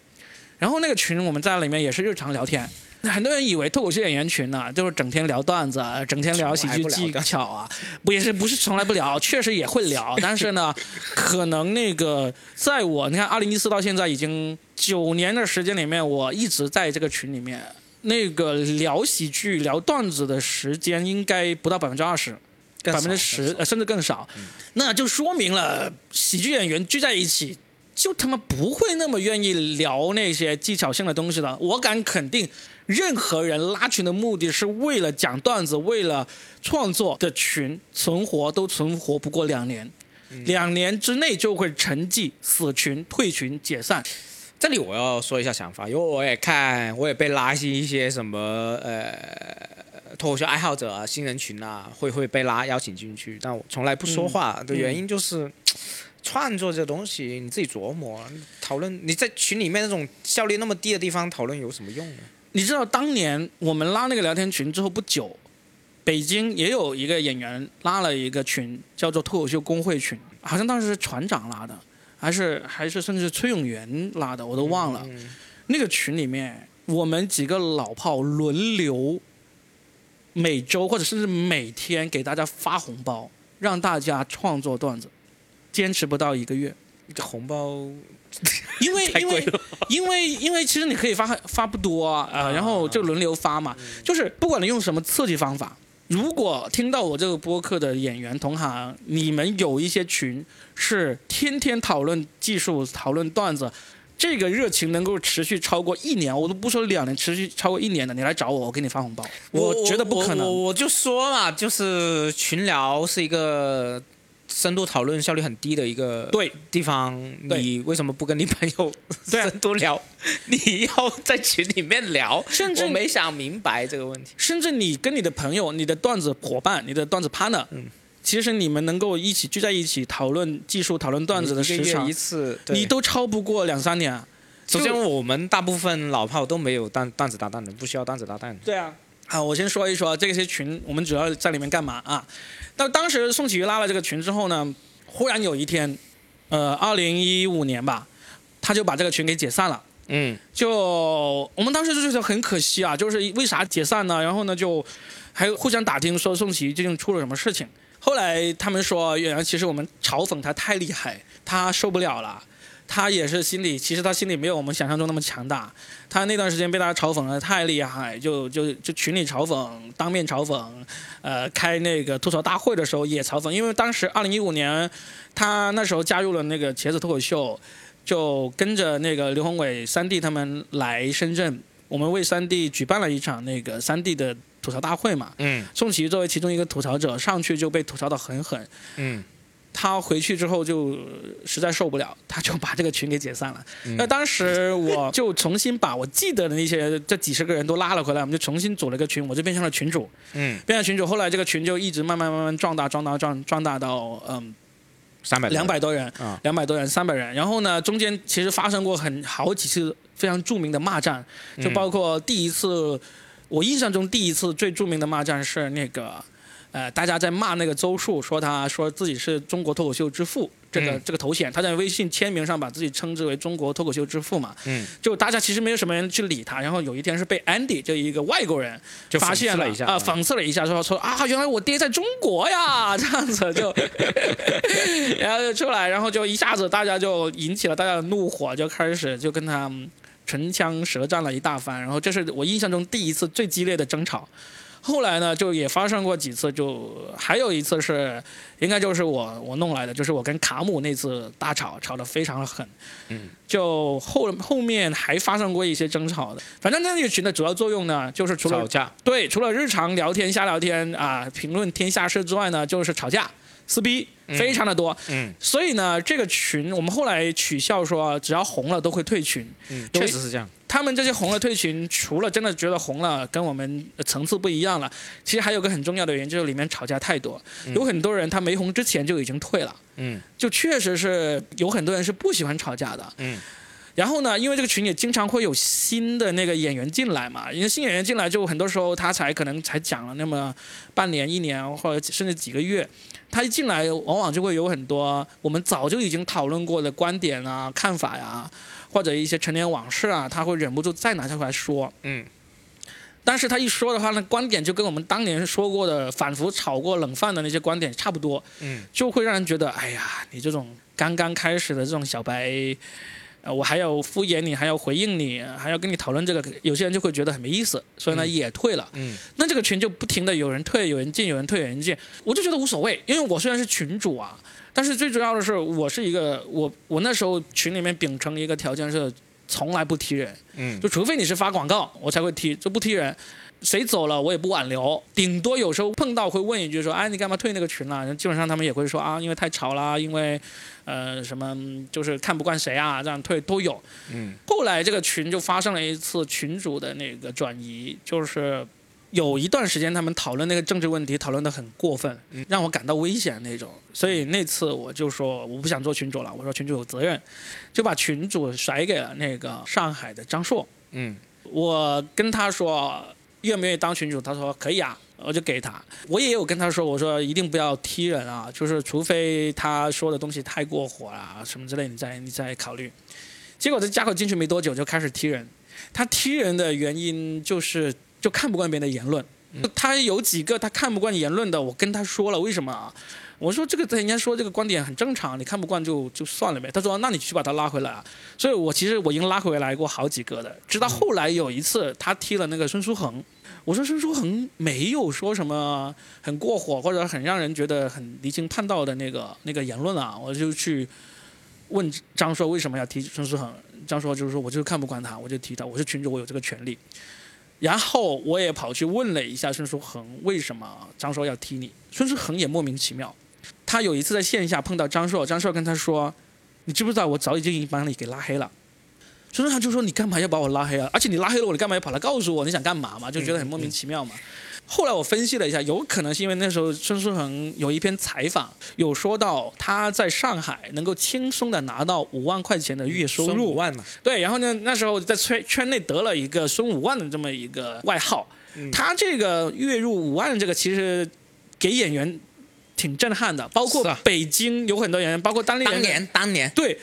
S1: 然后那个群我们在里面也是日常聊天。很多人以为脱口秀演员群呢，就是整天聊段子，整天聊喜剧技巧啊，不也是不是从来不聊，确实也会聊，但是呢，可能那个在我你看二零一四到现在已经九年的时间里面，我一直在这个群里面，那个聊喜剧聊段子的时间应该不到百分之二十，百分之十甚至更少，那就说明了喜剧演员聚在一起。就他妈不会那么愿意聊那些技巧性的东西了。我敢肯定，任何人拉群的目的是为了讲段子、为了创作的群存活都存活不过两年，两年之内就会沉寂、死群、退群、解散。
S2: 这里我要说一下想法，因为我也看，我也被拉进一些什么呃脱口秀爱好者啊、新人群啊，会会被拉邀请进去，但我从来不说话的原因就是。<laughs> 创作这东西你自己琢磨，讨论你在群里面那种效率那么低的地方讨论有什么用呢？
S1: 你知道当年我们拉那个聊天群之后不久，北京也有一个演员拉了一个群，叫做脱口秀工会群，好像当时是船长拉的，还是还是甚至崔永元拉的，我都忘了。那个群里面，我们几个老炮轮流每周或者甚至每天给大家发红包，让大家创作段子，坚持不到一个月。
S2: 这红包 <laughs>
S1: 因为因为。因为因为其实你可以发发不多啊，呃，然后就轮流发嘛，就是不管你用什么刺激方法，如果听到我这个播客的演员同行，你们有一些群是天天讨论技术、讨论段子。这个热情能够持续超过一年，我都不说两年，持续超过一年的，你来找我，我给你发红包。我觉得不可能。
S2: 我就说嘛，就是群聊是一个深度讨论效率很低的一个
S1: 对
S2: 地方。
S1: 对
S2: 你为什么不跟你朋友 <laughs> 深度聊？<laughs> 你要在群里面聊，
S1: 甚至
S2: 我没想明白这个问题。
S1: 甚至你跟你的朋友、你的段子伙伴、你的段子 partner，
S2: 嗯
S1: 其实你们能够一起聚在一起讨论技术、讨论段子的
S2: 一
S1: 时长
S2: 一，次，
S1: 你都超不过两三年啊。
S2: 首先我们大部分老炮都没有段段子搭档的，不需要段子搭档。
S1: 对啊。好，我先说一说这些群，我们主要在里面干嘛啊？但当时宋启瑜拉了这个群之后呢，忽然有一天，呃，二零一五年吧，他就把这个群给解散了。
S2: 嗯
S1: 就我们当时就觉得很可惜啊，就是为啥解散呢？然后呢，就还互相打听说宋启瑜究竟出了什么事情。后来他们说，原来其实我们嘲讽他太厉害，他受不了了。他也是心里，其实他心里没有我们想象中那么强大。他那段时间被大家嘲讽的太厉害，就就就群里嘲讽，当面嘲讽，呃，开那个吐槽大会的时候也嘲讽。因为当时二零一五年，他那时候加入了那个茄子脱口秀，就跟着那个刘宏伟、三弟他们来深圳，我们为三弟举办了一场那个三弟的吐槽大会嘛。
S2: 嗯
S1: 宋琦作为其中一个吐槽者，上去就被吐槽的很狠。
S2: 嗯
S1: 他回去之后就实在受不了，他就把这个群给解散了。
S2: 嗯
S1: 那当时我就重新把我记得的那些这几十个人都拉了回来，我们就重新组了个群，我就变成了群主，
S2: 嗯，
S1: 变成群主。后来这个群就一直慢慢慢慢壮大，壮大壮壮大到嗯
S2: 三百
S1: 两百多人
S2: 啊，
S1: 两百多人，三百人。然后呢，中间其实发生过很好几次非常著名的骂战，就包括第一次，我印象中第一次最著名的骂战是那个，呃，大家在骂那个周树，说他说自己是中国脱口秀之父。这个、
S2: 嗯。
S1: 这个头衔，他在微信签名上把自己称之为中国脱口秀之父嘛，
S2: 嗯，
S1: 就大家其实没有什么人去理他，然后有一天是被 Andy 这一个外国人
S2: 就
S1: 发现
S2: 了一下
S1: 啊、讽刺了一下，说说啊，原来我爹在中国呀，这样子。就，然后就出来，然后就一下子大家就引起了大家的怒火，就开始就跟他唇枪舌战了一大番，然后这是我印象中第一次最激烈的争吵。后来呢，就也发生过几次，就还有一次是，应该就是我我弄来的，就是我跟卡姆那次大吵，吵得非常的狠。
S2: 嗯，
S1: 就后后面还发生过一些争吵的，反正那个群的主要作用呢，就是除了
S2: 吵架，
S1: 对，除了日常聊天、瞎聊天啊、评论天下事之外呢，就是吵架、撕逼，非常的多。
S2: 嗯
S1: 所以呢，这个群我们后来取笑说，只要红了都会退群。
S2: 嗯，确实是这样。
S1: 他们这些红了退群，除了真的觉得红了跟我们层次不一样了，其实还有个很重要的原因，就是里面吵架太多。有很多人他没红之前就已经退了，
S2: 嗯
S1: 就确实是有很多人是不喜欢吵架的。
S2: 嗯
S1: 然后呢，因为这个群也经常会有新的那个演员进来嘛，因为新演员进来就很多时候他才可能才讲了那么半年、一年或者甚至几个月，他一进来往往就会有很多我们早就已经讨论过的观点啊、看法呀、或者一些陈年往事啊，他会忍不住再拿出来说。
S2: 嗯
S1: 但是他一说的话，那观点就跟我们当年说过的、反复炒过冷饭的那些观点差不多，
S2: 嗯
S1: 就会让人觉得，哎呀，你这种刚刚开始的这种小白，呃，我还要敷衍你，还要回应你，还要跟你讨论这个，有些人就会觉得很没意思，所以呢、
S2: 嗯
S1: 也退了。
S2: 嗯
S1: 那这个群就不停的有人退，有人进，有人退，有人进，我就觉得无所谓，因为我虽然是群主啊，但是最主要的是我是一个我我那时候群里面秉承一个条件是从来不踢人，
S2: 嗯
S1: 就除非你是发广告，我才会踢，就不踢人。谁走了我也不挽留，顶多有时候碰到会问一句说，哎，你干嘛退那个群了？基本上他们也会说啊，因为太吵啦，因为，呃，什么就是看不惯谁啊，这样退都有。
S2: 嗯
S1: 后来这个群就发生了一次群主的那个转移，就是有一段时间他们讨论那个政治问题，讨论的很过分，让我感到危险那种。所以那次我就说我不想做群主了，我说群主有责任，就把群主甩给了那个上海的张硕。
S2: 嗯
S1: 我跟他说愿不愿意当群主，他说可以啊。我就给他。我也有跟他说，我说一定不要踢人啊，就是除非他说的东西太过火了什么之类，你再你再考虑。结果这家伙进去没多久就开始踢人，他踢人的原因就是就看不惯别人的言论。他有几个他看不惯言论的，我跟他说了为什么啊？我说这个人家说这个观点很正常，你看不惯就就算了呗。他说那你去把他拉回来啊。所以我其实我已经拉回来过好几个的，直到后来有一次他踢了那个孙书恒，我说孙书恒没有说什么很过火或者很让人觉得很离经叛道的那个那个言论啊，我就去问张硕为什么要踢孙书恒，张硕就是说我就是看不惯他，我就踢他，我是群主，我有这个权利。然后我也跑去问了一下孙书恒，为什么张硕要踢你？孙书恒也莫名其妙。他有一次在线下碰到张硕，张硕跟他说：“你知不知道我早已经把你给拉黑了？”孙书恒就说：“你干嘛要把我拉黑啊？而且你拉黑了我，你干嘛要跑来告诉我你想干嘛嘛？就觉得很莫名其妙嘛。”后来我分析了一下，有可能是因为那时候孙书恒有一篇采访，有说到他在上海能够轻松的拿到五万块钱的月收入，
S2: 五万嘛。
S1: 对，然后呢，那时候在圈圈内得了一个孙五万的这么一个外号。他这个月入五万，这个其实给演员挺震撼的，包括北京有很多演员，包括当
S2: 当年当年
S1: 对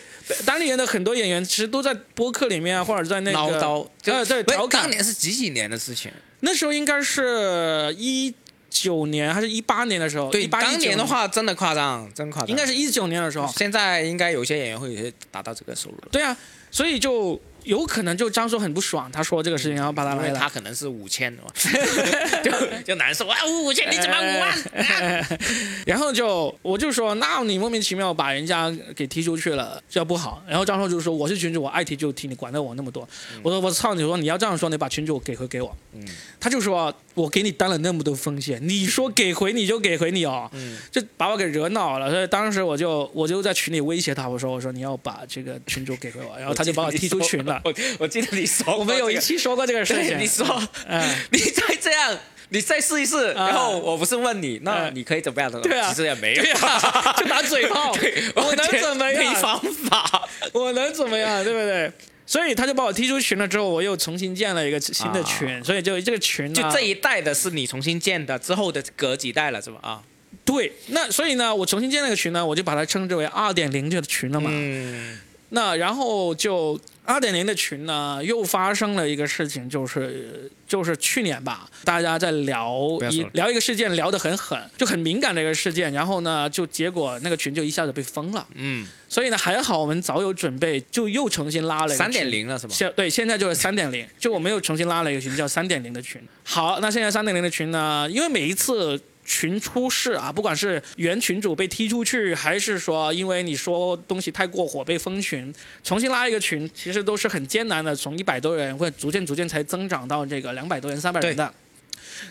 S1: 当年的很多演员，其实都在播客里面啊，或者在那个
S2: 唠叨，
S1: 呃，对，调侃。
S2: 当年是几几年的事情？
S1: 那时候应该是一九年还是一八年的时候？
S2: 对，
S1: 当
S2: 年的话真的夸张，真夸张。
S1: 应该是一九年的时候。
S2: 现在应该有些演员会达到这个收入。
S1: 对啊，所以就。有可能就张硕很不爽，他说这个事情，然后把他拉了。
S2: 他可能是五千，<laughs> 就就难受啊，五千你怎么 <laughs> 五万？<laughs>
S1: 然后就我就说，那你莫名其妙把人家给踢出去了，这不好。然后张硕就说，我是群主，我爱踢就踢，你管得我那么多？我说我操，你说你要这样说，你把群主给回给我。嗯，他就说我给你担了那么多风险，你说给回你就给回你哦，嗯就把我给惹恼了。所以当时我就我就在群里威胁他，我说我说你要把这个群主给回我，然后他就把我踢出群了。
S2: 我我记得你说，
S1: 我们有一期说过这个事情。
S2: 你说，嗯，你再这样，你再试一试。然后我不是问你，那你可以怎么样的？
S1: 对啊，
S2: 其实也没有，<laughs>
S1: 就打嘴炮。我能怎么样？
S2: 没方法，
S1: 我能怎么样？对不对？所以他就把我踢出群了。之后我又重新建了一个新的群，所以就这个群，
S2: 就这一代的是你重新建的，之后的隔几代了，是吧？啊，
S1: 对。那所以呢，我重新建那个群呢，我就把它称之为二点零的群了嘛。嗯。那然后就二点零的群呢，又发生了一个事情，就是就是去年吧，大家在聊一聊一个事件，聊得很狠，就很敏感的一个事件。然后呢，就结果那个群就一下子被封了。嗯。所以呢，还好我们早有准备，就又重新拉了一个
S2: 三点零了，是吧？现
S1: 对，现在就是三点零，就我们又重新拉了一个群，叫三点零的群。好，那现在三点零的群呢，因为每一次。群出事啊，不管是原群主被踢出去，还是说因为你说东西太过火被封群，重新拉一个群，其实都是很艰难的，从一百多人会逐渐逐渐才增长到这个两百多人、三百人的。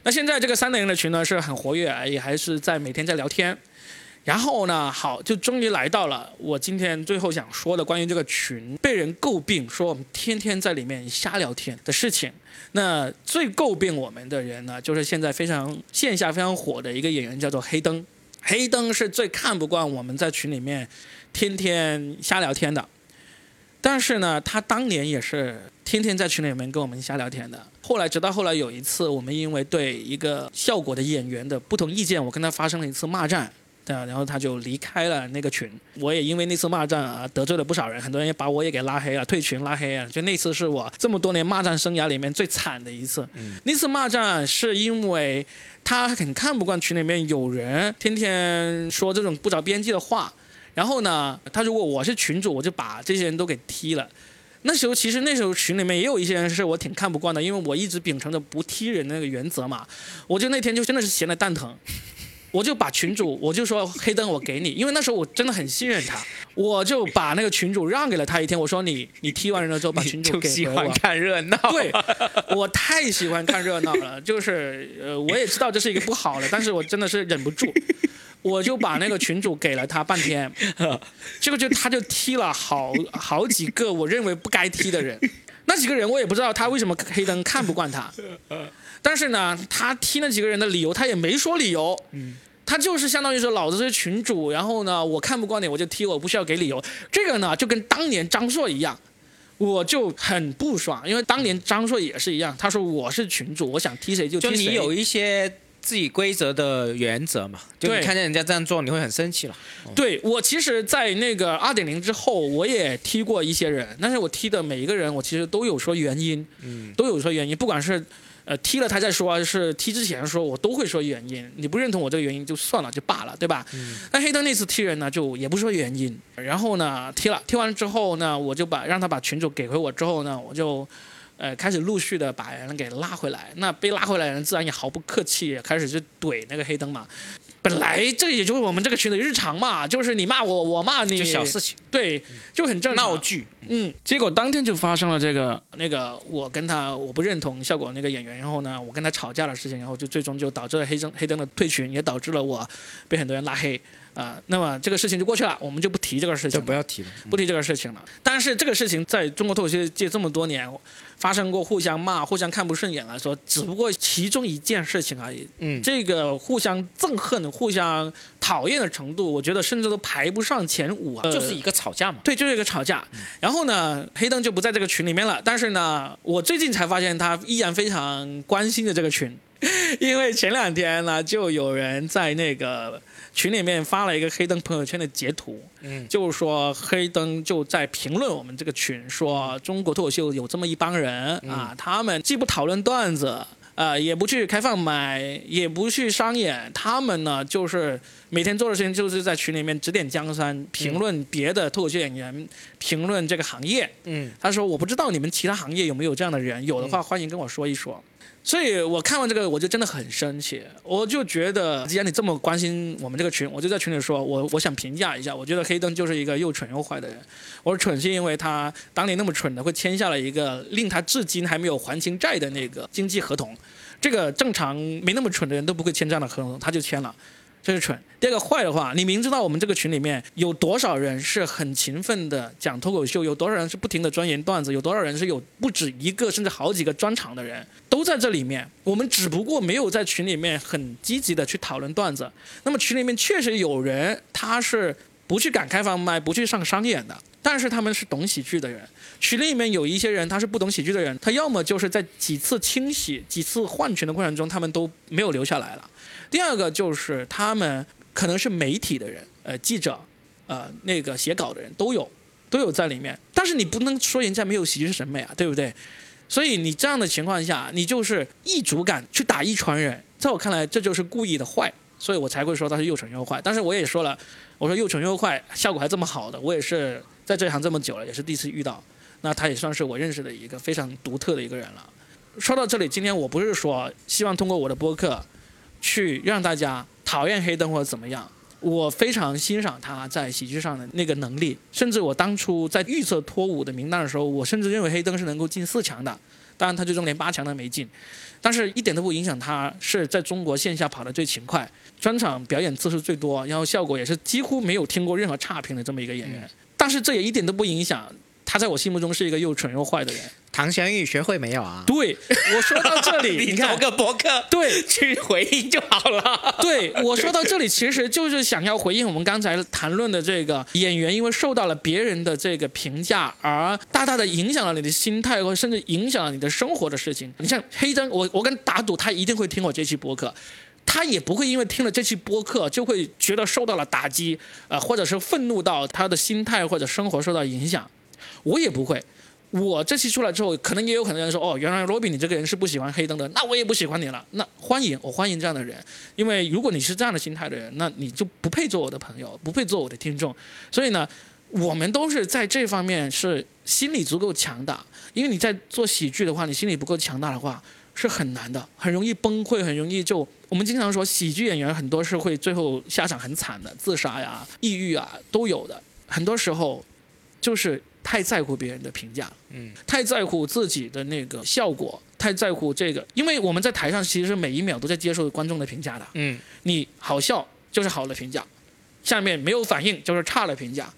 S1: 那现在这个三点零的群呢是很活跃，也还是在每天在聊天。然后呢，好，就终于来到了我今天最后想说的关于这个群被人诟病说我们天天在里面瞎聊天的事情。那最诟病我们的人呢，就是现在非常线下非常火的一个演员，叫做黑灯。黑灯是最看不惯我们在群里面天天瞎聊天的。但是呢，他当年也是天天在群里面跟我们瞎聊天的。后来，直到后来有一次，我们因为对一个效果的演员的不同意见，我跟他发生了一次骂战。对啊，然后他就离开了那个群，我也因为那次骂战啊得罪了不少人，很多人也把我也给拉黑了，退群拉黑啊。就那次是我这么多年骂战生涯里面最惨的一次。那次骂战是因为他很看不惯群里面有人天天说这种不着边际的话，然后呢，他如果我是群主，我就把这些人都给踢了。那时候其实那时候群里面也有一些人是我挺看不惯的，因为我一直秉承着不踢人的那个原则嘛。我就那天就真的是闲得蛋疼。我就把群主，我就说黑灯我给你，因为那时候我真的很信任他，我就把那个群主让给了他一天。我说你你踢完人了之后把群主给我。
S2: 喜欢看热闹。
S1: 对，我太喜欢看热闹了，就是呃我也知道这是一个不好的，但是我真的是忍不住，<laughs> 我就把那个群主给了他半天，结果就他就踢了好好几个我认为不该踢的人，那几个人我也不知道他为什么黑灯看不惯他。但是呢，他踢那几个人的理由，他也没说理由。嗯，他就是相当于说，老子是群主，然后呢，我看不惯你，我就踢，我不需要给理由。这个呢，就跟当年张硕一样，我就很不爽，因为当年张硕也是一样，他说我是群主，我想踢谁就踢谁。
S2: 就你有一些自己规则的原则嘛。就你看见人家这样做，你会很生气了。
S1: 对我其实，在那个二点零之后，我也踢过一些人，但是我踢的每一个人，我其实都有说原因，嗯，都有说原因，不管是呃踢了他再说，还是踢之前说，我都会说原因。你不认同我这个原因就算了，就罢了，对吧？那黑灯那次踢人呢，就也不说原因，然后呢踢了，踢完之后呢，我就把让他把群主给回我之后呢，我就。呃，开始陆续的把人给拉回来，那被拉回来的人自然也毫不客气，开始就怼那个黑灯嘛。本来这也就是我们这个群的日常嘛，就是你骂我，我骂你，
S2: 就小事情，
S1: 对，就很正常。
S2: 闹剧。
S1: 嗯，结果当天就发生了这个那个我跟他我不认同效果那个演员，然后呢，我跟他吵架的事情，然后就最终就导致了黑灯黑灯的退群，也导致了我被很多人拉黑啊、那么这个事情就过去了，我们就不提这个事情，
S2: 就不要提了。
S1: 不提这个事情了。但是这个事情在中国脱口秀界这么多年发生过互相骂、互相看不顺眼来说，只不过其中一件事情而已。
S2: 嗯，
S1: 这个互相憎恨、互相讨厌的程度，我觉得甚至都排不上前五啊。
S2: 就是一个吵架嘛。
S1: 对，就是一个吵架。然后呢，黑灯就不在这个群里面了。但是呢，我最近才发现他依然非常关心的这个群，<laughs> 因为前两天呢，就有人在那个群里面发了一个黑灯朋友圈的截图，
S2: 嗯，
S1: 就是说黑灯就在评论我们这个群，说中国脱口秀有这么一帮人啊，他们既不讨论段子。呃、也不去开放买，也不去商演，他们呢就是每天做的事情就是在群里面指点江山，评论别的脱口秀演员，评论这个行业。
S2: 嗯，
S1: 他说：“我不知道你们其他行业有没有这样的人，有的话欢迎跟我说一说。所以我看完这个，我就真的很生气，我就觉得，既然你这么关心我们这个群，我就在群里说，我我想评价一下，我觉得黑灯就是一个又蠢又坏的人。我说蠢是因为他当年那么蠢的，会签下了一个令他至今还没有还清债的那个经济合同，这个正常没那么蠢的人都不会签这样的合同，他就签了。这是蠢。第二个坏的话，你明知道我们这个群里面有多少人是很勤奋的讲脱口秀，有多少人是不停的钻研段子，有多少人是有不止一个甚至好几个专场的人，都在这里面。我们只不过没有在群里面很积极的去讨论段子。那么群里面确实有人他是不去敢开放麦，不去上商演的。但是他们是懂喜剧的人，群里面有一些人他是不懂喜剧的人，他要么就是在几次清洗、几次换群的过程中，他们都没有留下来了。第二个就是他们可能是媒体的人，呃，记者，呃，那个写稿的人都有，都有在里面。但是你不能说人家没有喜剧审美啊，对不对？所以你这样的情况下，你就是一主感去打一船人，在我看来这就是故意的坏，所以我才会说他是又蠢又坏。但是我也说了，我说又蠢又坏，效果还这么好的，我也是在这行这么久了，也是第一次遇到。那他也算是我认识的一个非常独特的一个人了。说到这里，今天我不是说希望通过我的播客去让大家讨厌黑灯或者怎么样，我非常欣赏他在喜剧上的那个能力，甚至我当初在预测脱五的名单的时候，我甚至认为黑灯是能够进四强的，当然他最终连八强都没进，但是一点都不影响他是在中国线下跑的最勤快，专场表演次数最多，然后效果也是几乎没有听过任何差评的这么一个演员，但是这也一点都不影响他在我心目中是一个又蠢又坏的人。
S2: 唐玄玉学会没有啊？
S1: 对我说到这里，<laughs> 你看
S2: 个博客
S1: 对
S2: 去回应就好了。<laughs>
S1: 对我说到这里，其实就是想要回应我们刚才谈论的这个演员，因为受到了别人的这个评价，而大大的影响了你的心态，或甚至影响了你的生活的事情。你像黑灯，我我跟打赌，他一定会听我这期播客。他也不会因为听了这期播客就会觉得受到了打击，呃，或者是愤怒到他的心态或者生活受到影响。我也不会，我这期出来之后，可能也有可能人说，哦，原来罗比你这个人是不喜欢黑灯的，那我也不喜欢你了。那欢迎，我欢迎这样的人，因为如果你是这样的心态的人，那你就不配做我的朋友，不配做我的听众。所以呢，我们都是在这方面是心理足够强大，因为你在做喜剧的话，你心理不够强大的话是很难的，很容易崩溃，很容易就我们经常说喜剧演员很多是会最后下场很惨的，自杀呀、抑郁啊都有的，很多时候就是太在乎别人的评价，
S2: 嗯，
S1: 太在乎自己的那个效果，太在乎这个，因为我们在台上其实每一秒都在接受观众的评价的，
S2: 嗯，
S1: 你好笑就是好的评价，下面没有反应就是差的评价。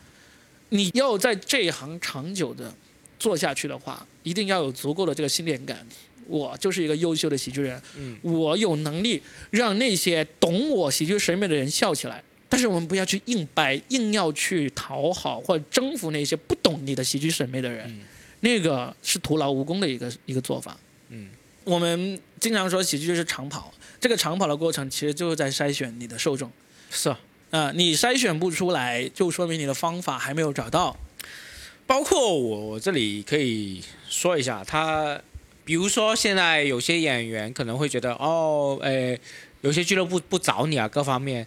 S1: 你要在这一行长久的做下去的话，一定要有足够的这个信念感。我就是一个优秀的喜剧人，
S2: 嗯，
S1: 我有能力让那些懂我喜剧审美的人笑起来。但是我们不要去硬掰，硬要去讨好或者征服那些不懂你的喜剧审美的人，
S2: 嗯
S1: 那个是徒劳无功的一个一个做法。
S2: 嗯，
S1: 我们经常说喜剧就是长跑，这个长跑的过程其实就是在筛选你的受众。
S2: 是
S1: 啊、你筛选不出来，就说明你的方法还没有找到。
S2: 包括我我这里可以说一下，他比如说现在有些演员可能会觉得哦，诶，有些俱乐部不找你啊，各方面，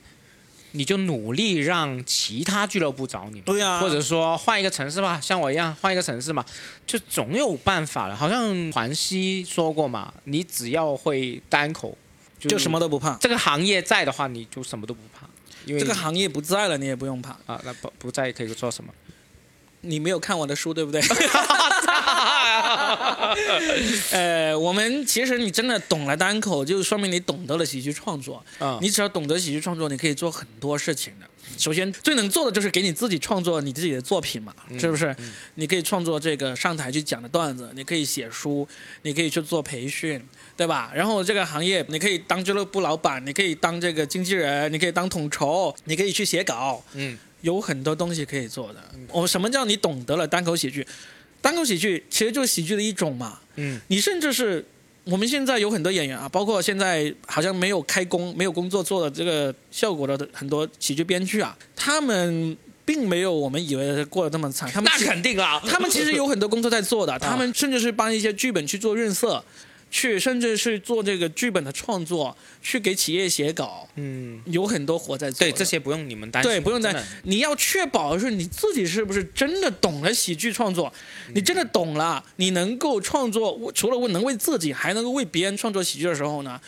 S2: 你就努力让其他俱乐部找你嘛，
S1: 对啊
S2: 或者说换一个城市吧，像我一样换一个城市嘛，就总有办法了。好像环西说过嘛，你只要会单口，就
S1: 就什么都不怕。
S2: 这个行业在的话，你就什么都不怕，因为
S1: 这个行业不在了，你也不用怕。
S2: 啊，那不不在可以做什么？
S1: 你没有看我的书，对不对？<laughs> <laughs> 呃，我们其实你真的懂了单口，就说明你懂得了喜剧创作。
S2: 嗯，
S1: 你只要懂得喜剧创作，你可以做很多事情的。首先，最能做的就是给你自己创作你自己的作品嘛，是不是？你可以创作这个上台去讲的段子，你可以写书，你可以去做培训，对吧？然后这个行业，你可以当俱乐部老板，你可以当这个经纪人，你可以当统筹，你可以去写稿，
S2: 嗯，
S1: 有很多东西可以做的。我、什么叫你懂得了单口喜剧？单口喜剧其实就是喜剧的一种嘛。
S2: 嗯，
S1: 你甚至是我们现在有很多演员啊，包括现在好像没有开工、没有工作做的这个效果的很多喜剧编剧啊，他们并没有我们以为的过得那么惨。他们
S2: 那肯定啊，
S1: 他们其实有很多工作在做的，<laughs> 他们甚至是帮一些剧本去做润色，去甚至是做这个剧本的创作，去给企业写稿，
S2: 嗯，
S1: 有很多活在做。
S2: 对这些不用你们担心，
S1: 对，不用担
S2: 心
S1: 你要确保是你自己是不是真的懂了喜剧创作，你真的懂了，你能够创作，除了能为自己，还能够为别人创作喜剧的时候呢，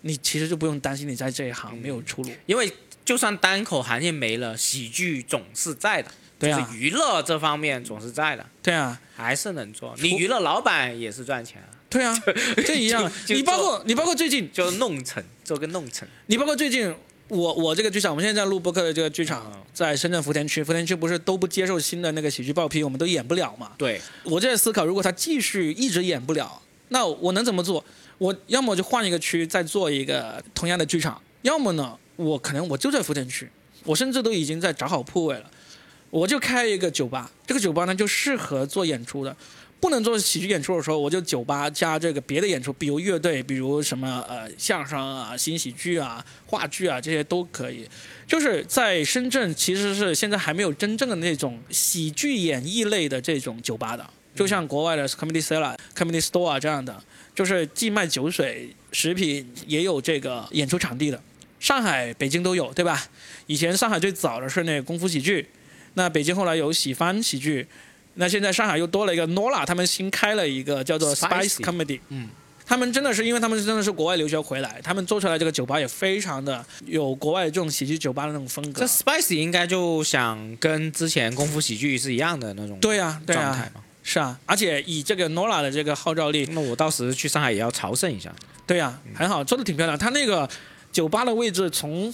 S1: 你其实就不用担心你在这一行没有出路。
S2: 因为就算单口行业没了，喜剧总是在的，
S1: 对啊。
S2: 就是娱乐这方面总是在的，
S1: 对啊，
S2: 还是能做。你娱乐老板也是赚钱啊，
S1: 对啊，<laughs> 这一样。
S2: 就就
S1: 你包括你包括最近，
S2: 就弄成做个弄成，
S1: 你包括最近。我我这个剧场，我们现在在录播客的这个剧场
S2: 嗯，
S1: 在深圳福田区，福田区不是都不接受新的那个喜剧报批，我们都演不了嘛。
S2: 对，
S1: 我就在思考，如果他继续一直演不了，那我能怎么做？我要么就换一个区再做一个同样的剧场，要么呢，我可能我就在福田区，我甚至都已经在找好铺位了，我就开一个酒吧，这个酒吧呢就适合做演出的。不能做喜剧演出的时候，我就酒吧加这个别的演出，比如乐队，比如什么呃相声啊、新喜剧啊、话剧啊，这些都可以。就是在深圳，其实是现在还没有真正的那种喜剧演绎类的这种酒吧的，就像国外的 Comedy Cellar、Comedy Store 啊这样的，就是既卖酒水、食品，也有这个演出场地的。上海、北京都有，对吧？以前上海最早的是那功夫喜剧，那北京后来有喜番喜剧，那现在上海又多了一个 Nola，他们新开了一个叫做 Spice Comedy。
S2: 嗯，
S1: 他们真的是因为他们真的是国外留学回来，他们做出来这个酒吧也非常的有国外这种喜剧酒吧的那种风格
S2: 这。Spice 应该就想跟之前功夫喜剧是一样的那种
S1: 对呀、对
S2: 状态。
S1: 是啊，而且以这个 Nola 的这个号召力，
S2: 那我到时去上海也要朝圣一下。
S1: 对呀、很好，做的挺漂亮。他那个酒吧的位置从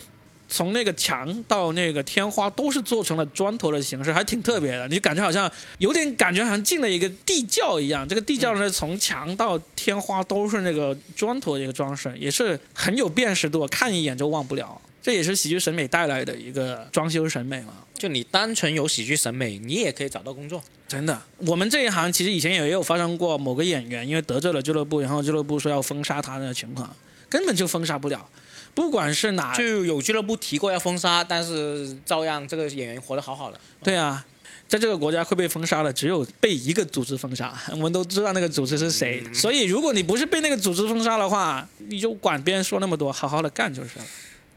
S1: 从那个墙到那个天花都是做成了砖头的形式，还挺特别的。你感觉好像有点感觉好像进了一个地窖一样。这个地窖呢，从墙到天花都是那个砖头的一个装饰，也是很有辨识度，看一眼就忘不了。这也是喜剧审美带来的一个装修审美嘛。
S2: 就你单纯有喜剧审美，你也可以找到工作。
S1: 真的，我们这一行其实以前也有发生过某个演员因为得罪了俱乐部，然后俱乐部说要封杀他的情况，根本就封杀不了。不管是哪，
S2: 就有俱乐部提过要封杀，但是照样这个演员活得好好的。
S1: 对啊，在这个国家会被封杀的只有被一个组织封杀，<laughs> 我们都知道那个组织是谁。所以如果你不是被那个组织封杀的话，你就管别人说那么多，好好的干就是了。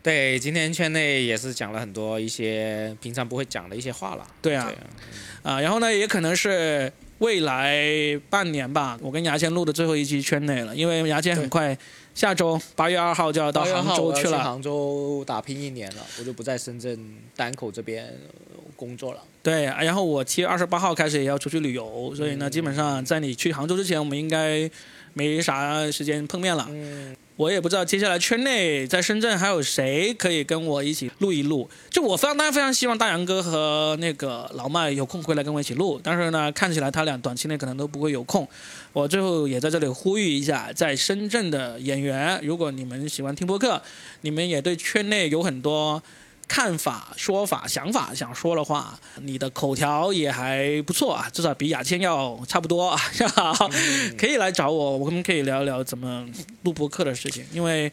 S2: 对，今天圈内也是讲了很多一些平常不会讲的一些话了。
S1: 对啊，啊，然后呢，也可能是未来半年吧，我跟牙签录的最后一期圈内了，因为牙签很快下周八月二号就要到杭州
S2: 去
S1: 了。
S2: 杭州打拼一年了，我就不在深圳单口这边呃工作了。
S1: 对，然后我七月二十八号开始也要出去旅游，所以呢，基本上在你去杭州之前，我们应该没啥时间碰面了。
S2: 嗯，
S1: 我也不知道接下来圈内在深圳还有谁可以跟我一起录一录。就我非常当然非常希望大杨哥和那个老麦有空回来跟我一起录，但是呢，看起来他俩短期内可能都不会有空。我最后也在这里呼吁一下，在深圳的演员，如果你们喜欢听播客，你们也对圈内有很多。看法、说法、想法想说的话，你的口条也还不错啊，至少比雅倩要差不多啊。<laughs> 可以来找我，我们可以聊一聊怎么录播客的事情，因为。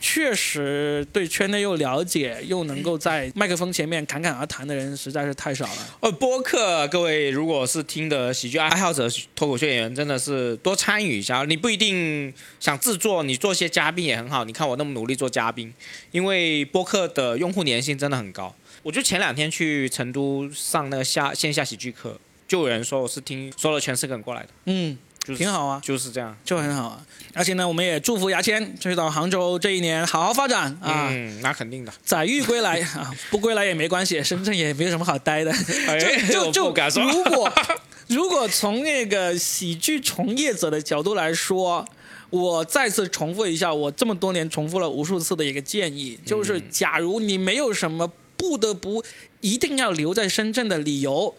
S1: 确实对圈内又了解又能够在麦克风前面侃侃而谈的人实在是太少了。
S2: 呃，播客，各位如果是听的喜剧爱好者、脱口秀演员，真的是多参与一下。你不一定想制作，你做些嘉宾也很好。你看我那么努力做嘉宾，因为播客的用户粘性真的很高。我就前两天去成都上那个下线下喜剧课，就有人说我是听说了全是个人过来的。
S1: 嗯。挺好啊，
S2: 就是这样，
S1: 就很好啊。而且呢，我们也祝福牙签去到杭州这一年好好发展啊。
S2: 嗯，那肯定的。
S1: 载誉归来啊，不归来也没关系，深圳也没有什么好待的。<laughs> 就就就，如果 <laughs> 如果从那个喜剧从业者的角度来说，我再次重复一下我这么多年重复了无数次的一个建议，就是假如你没有什么不得不一定要留在深圳的理由。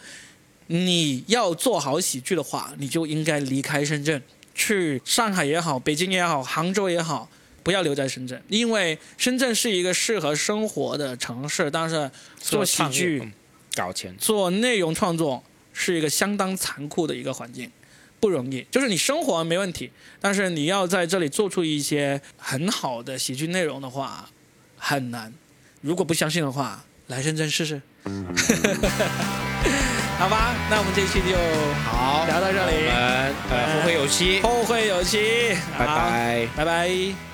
S1: 你要做好喜剧的话，你就应该离开深圳，去上海也好，北京也好，杭州也好，不要留在深圳，因为深圳是一个适合生活的城市，但是做喜剧、
S2: 搞钱、
S1: 做内容创作是一个相当残酷的一个环境，不容易。就是你生活没问题，但是你要在这里做出一些很好的喜剧内容的话，很难。如果不相信的话，来深圳试试。<laughs> 好吧，那我们这期就
S2: 好
S1: 聊到这里。
S2: 我们呃后会有期，
S1: 后会有期。
S2: 拜拜，
S1: 拜拜。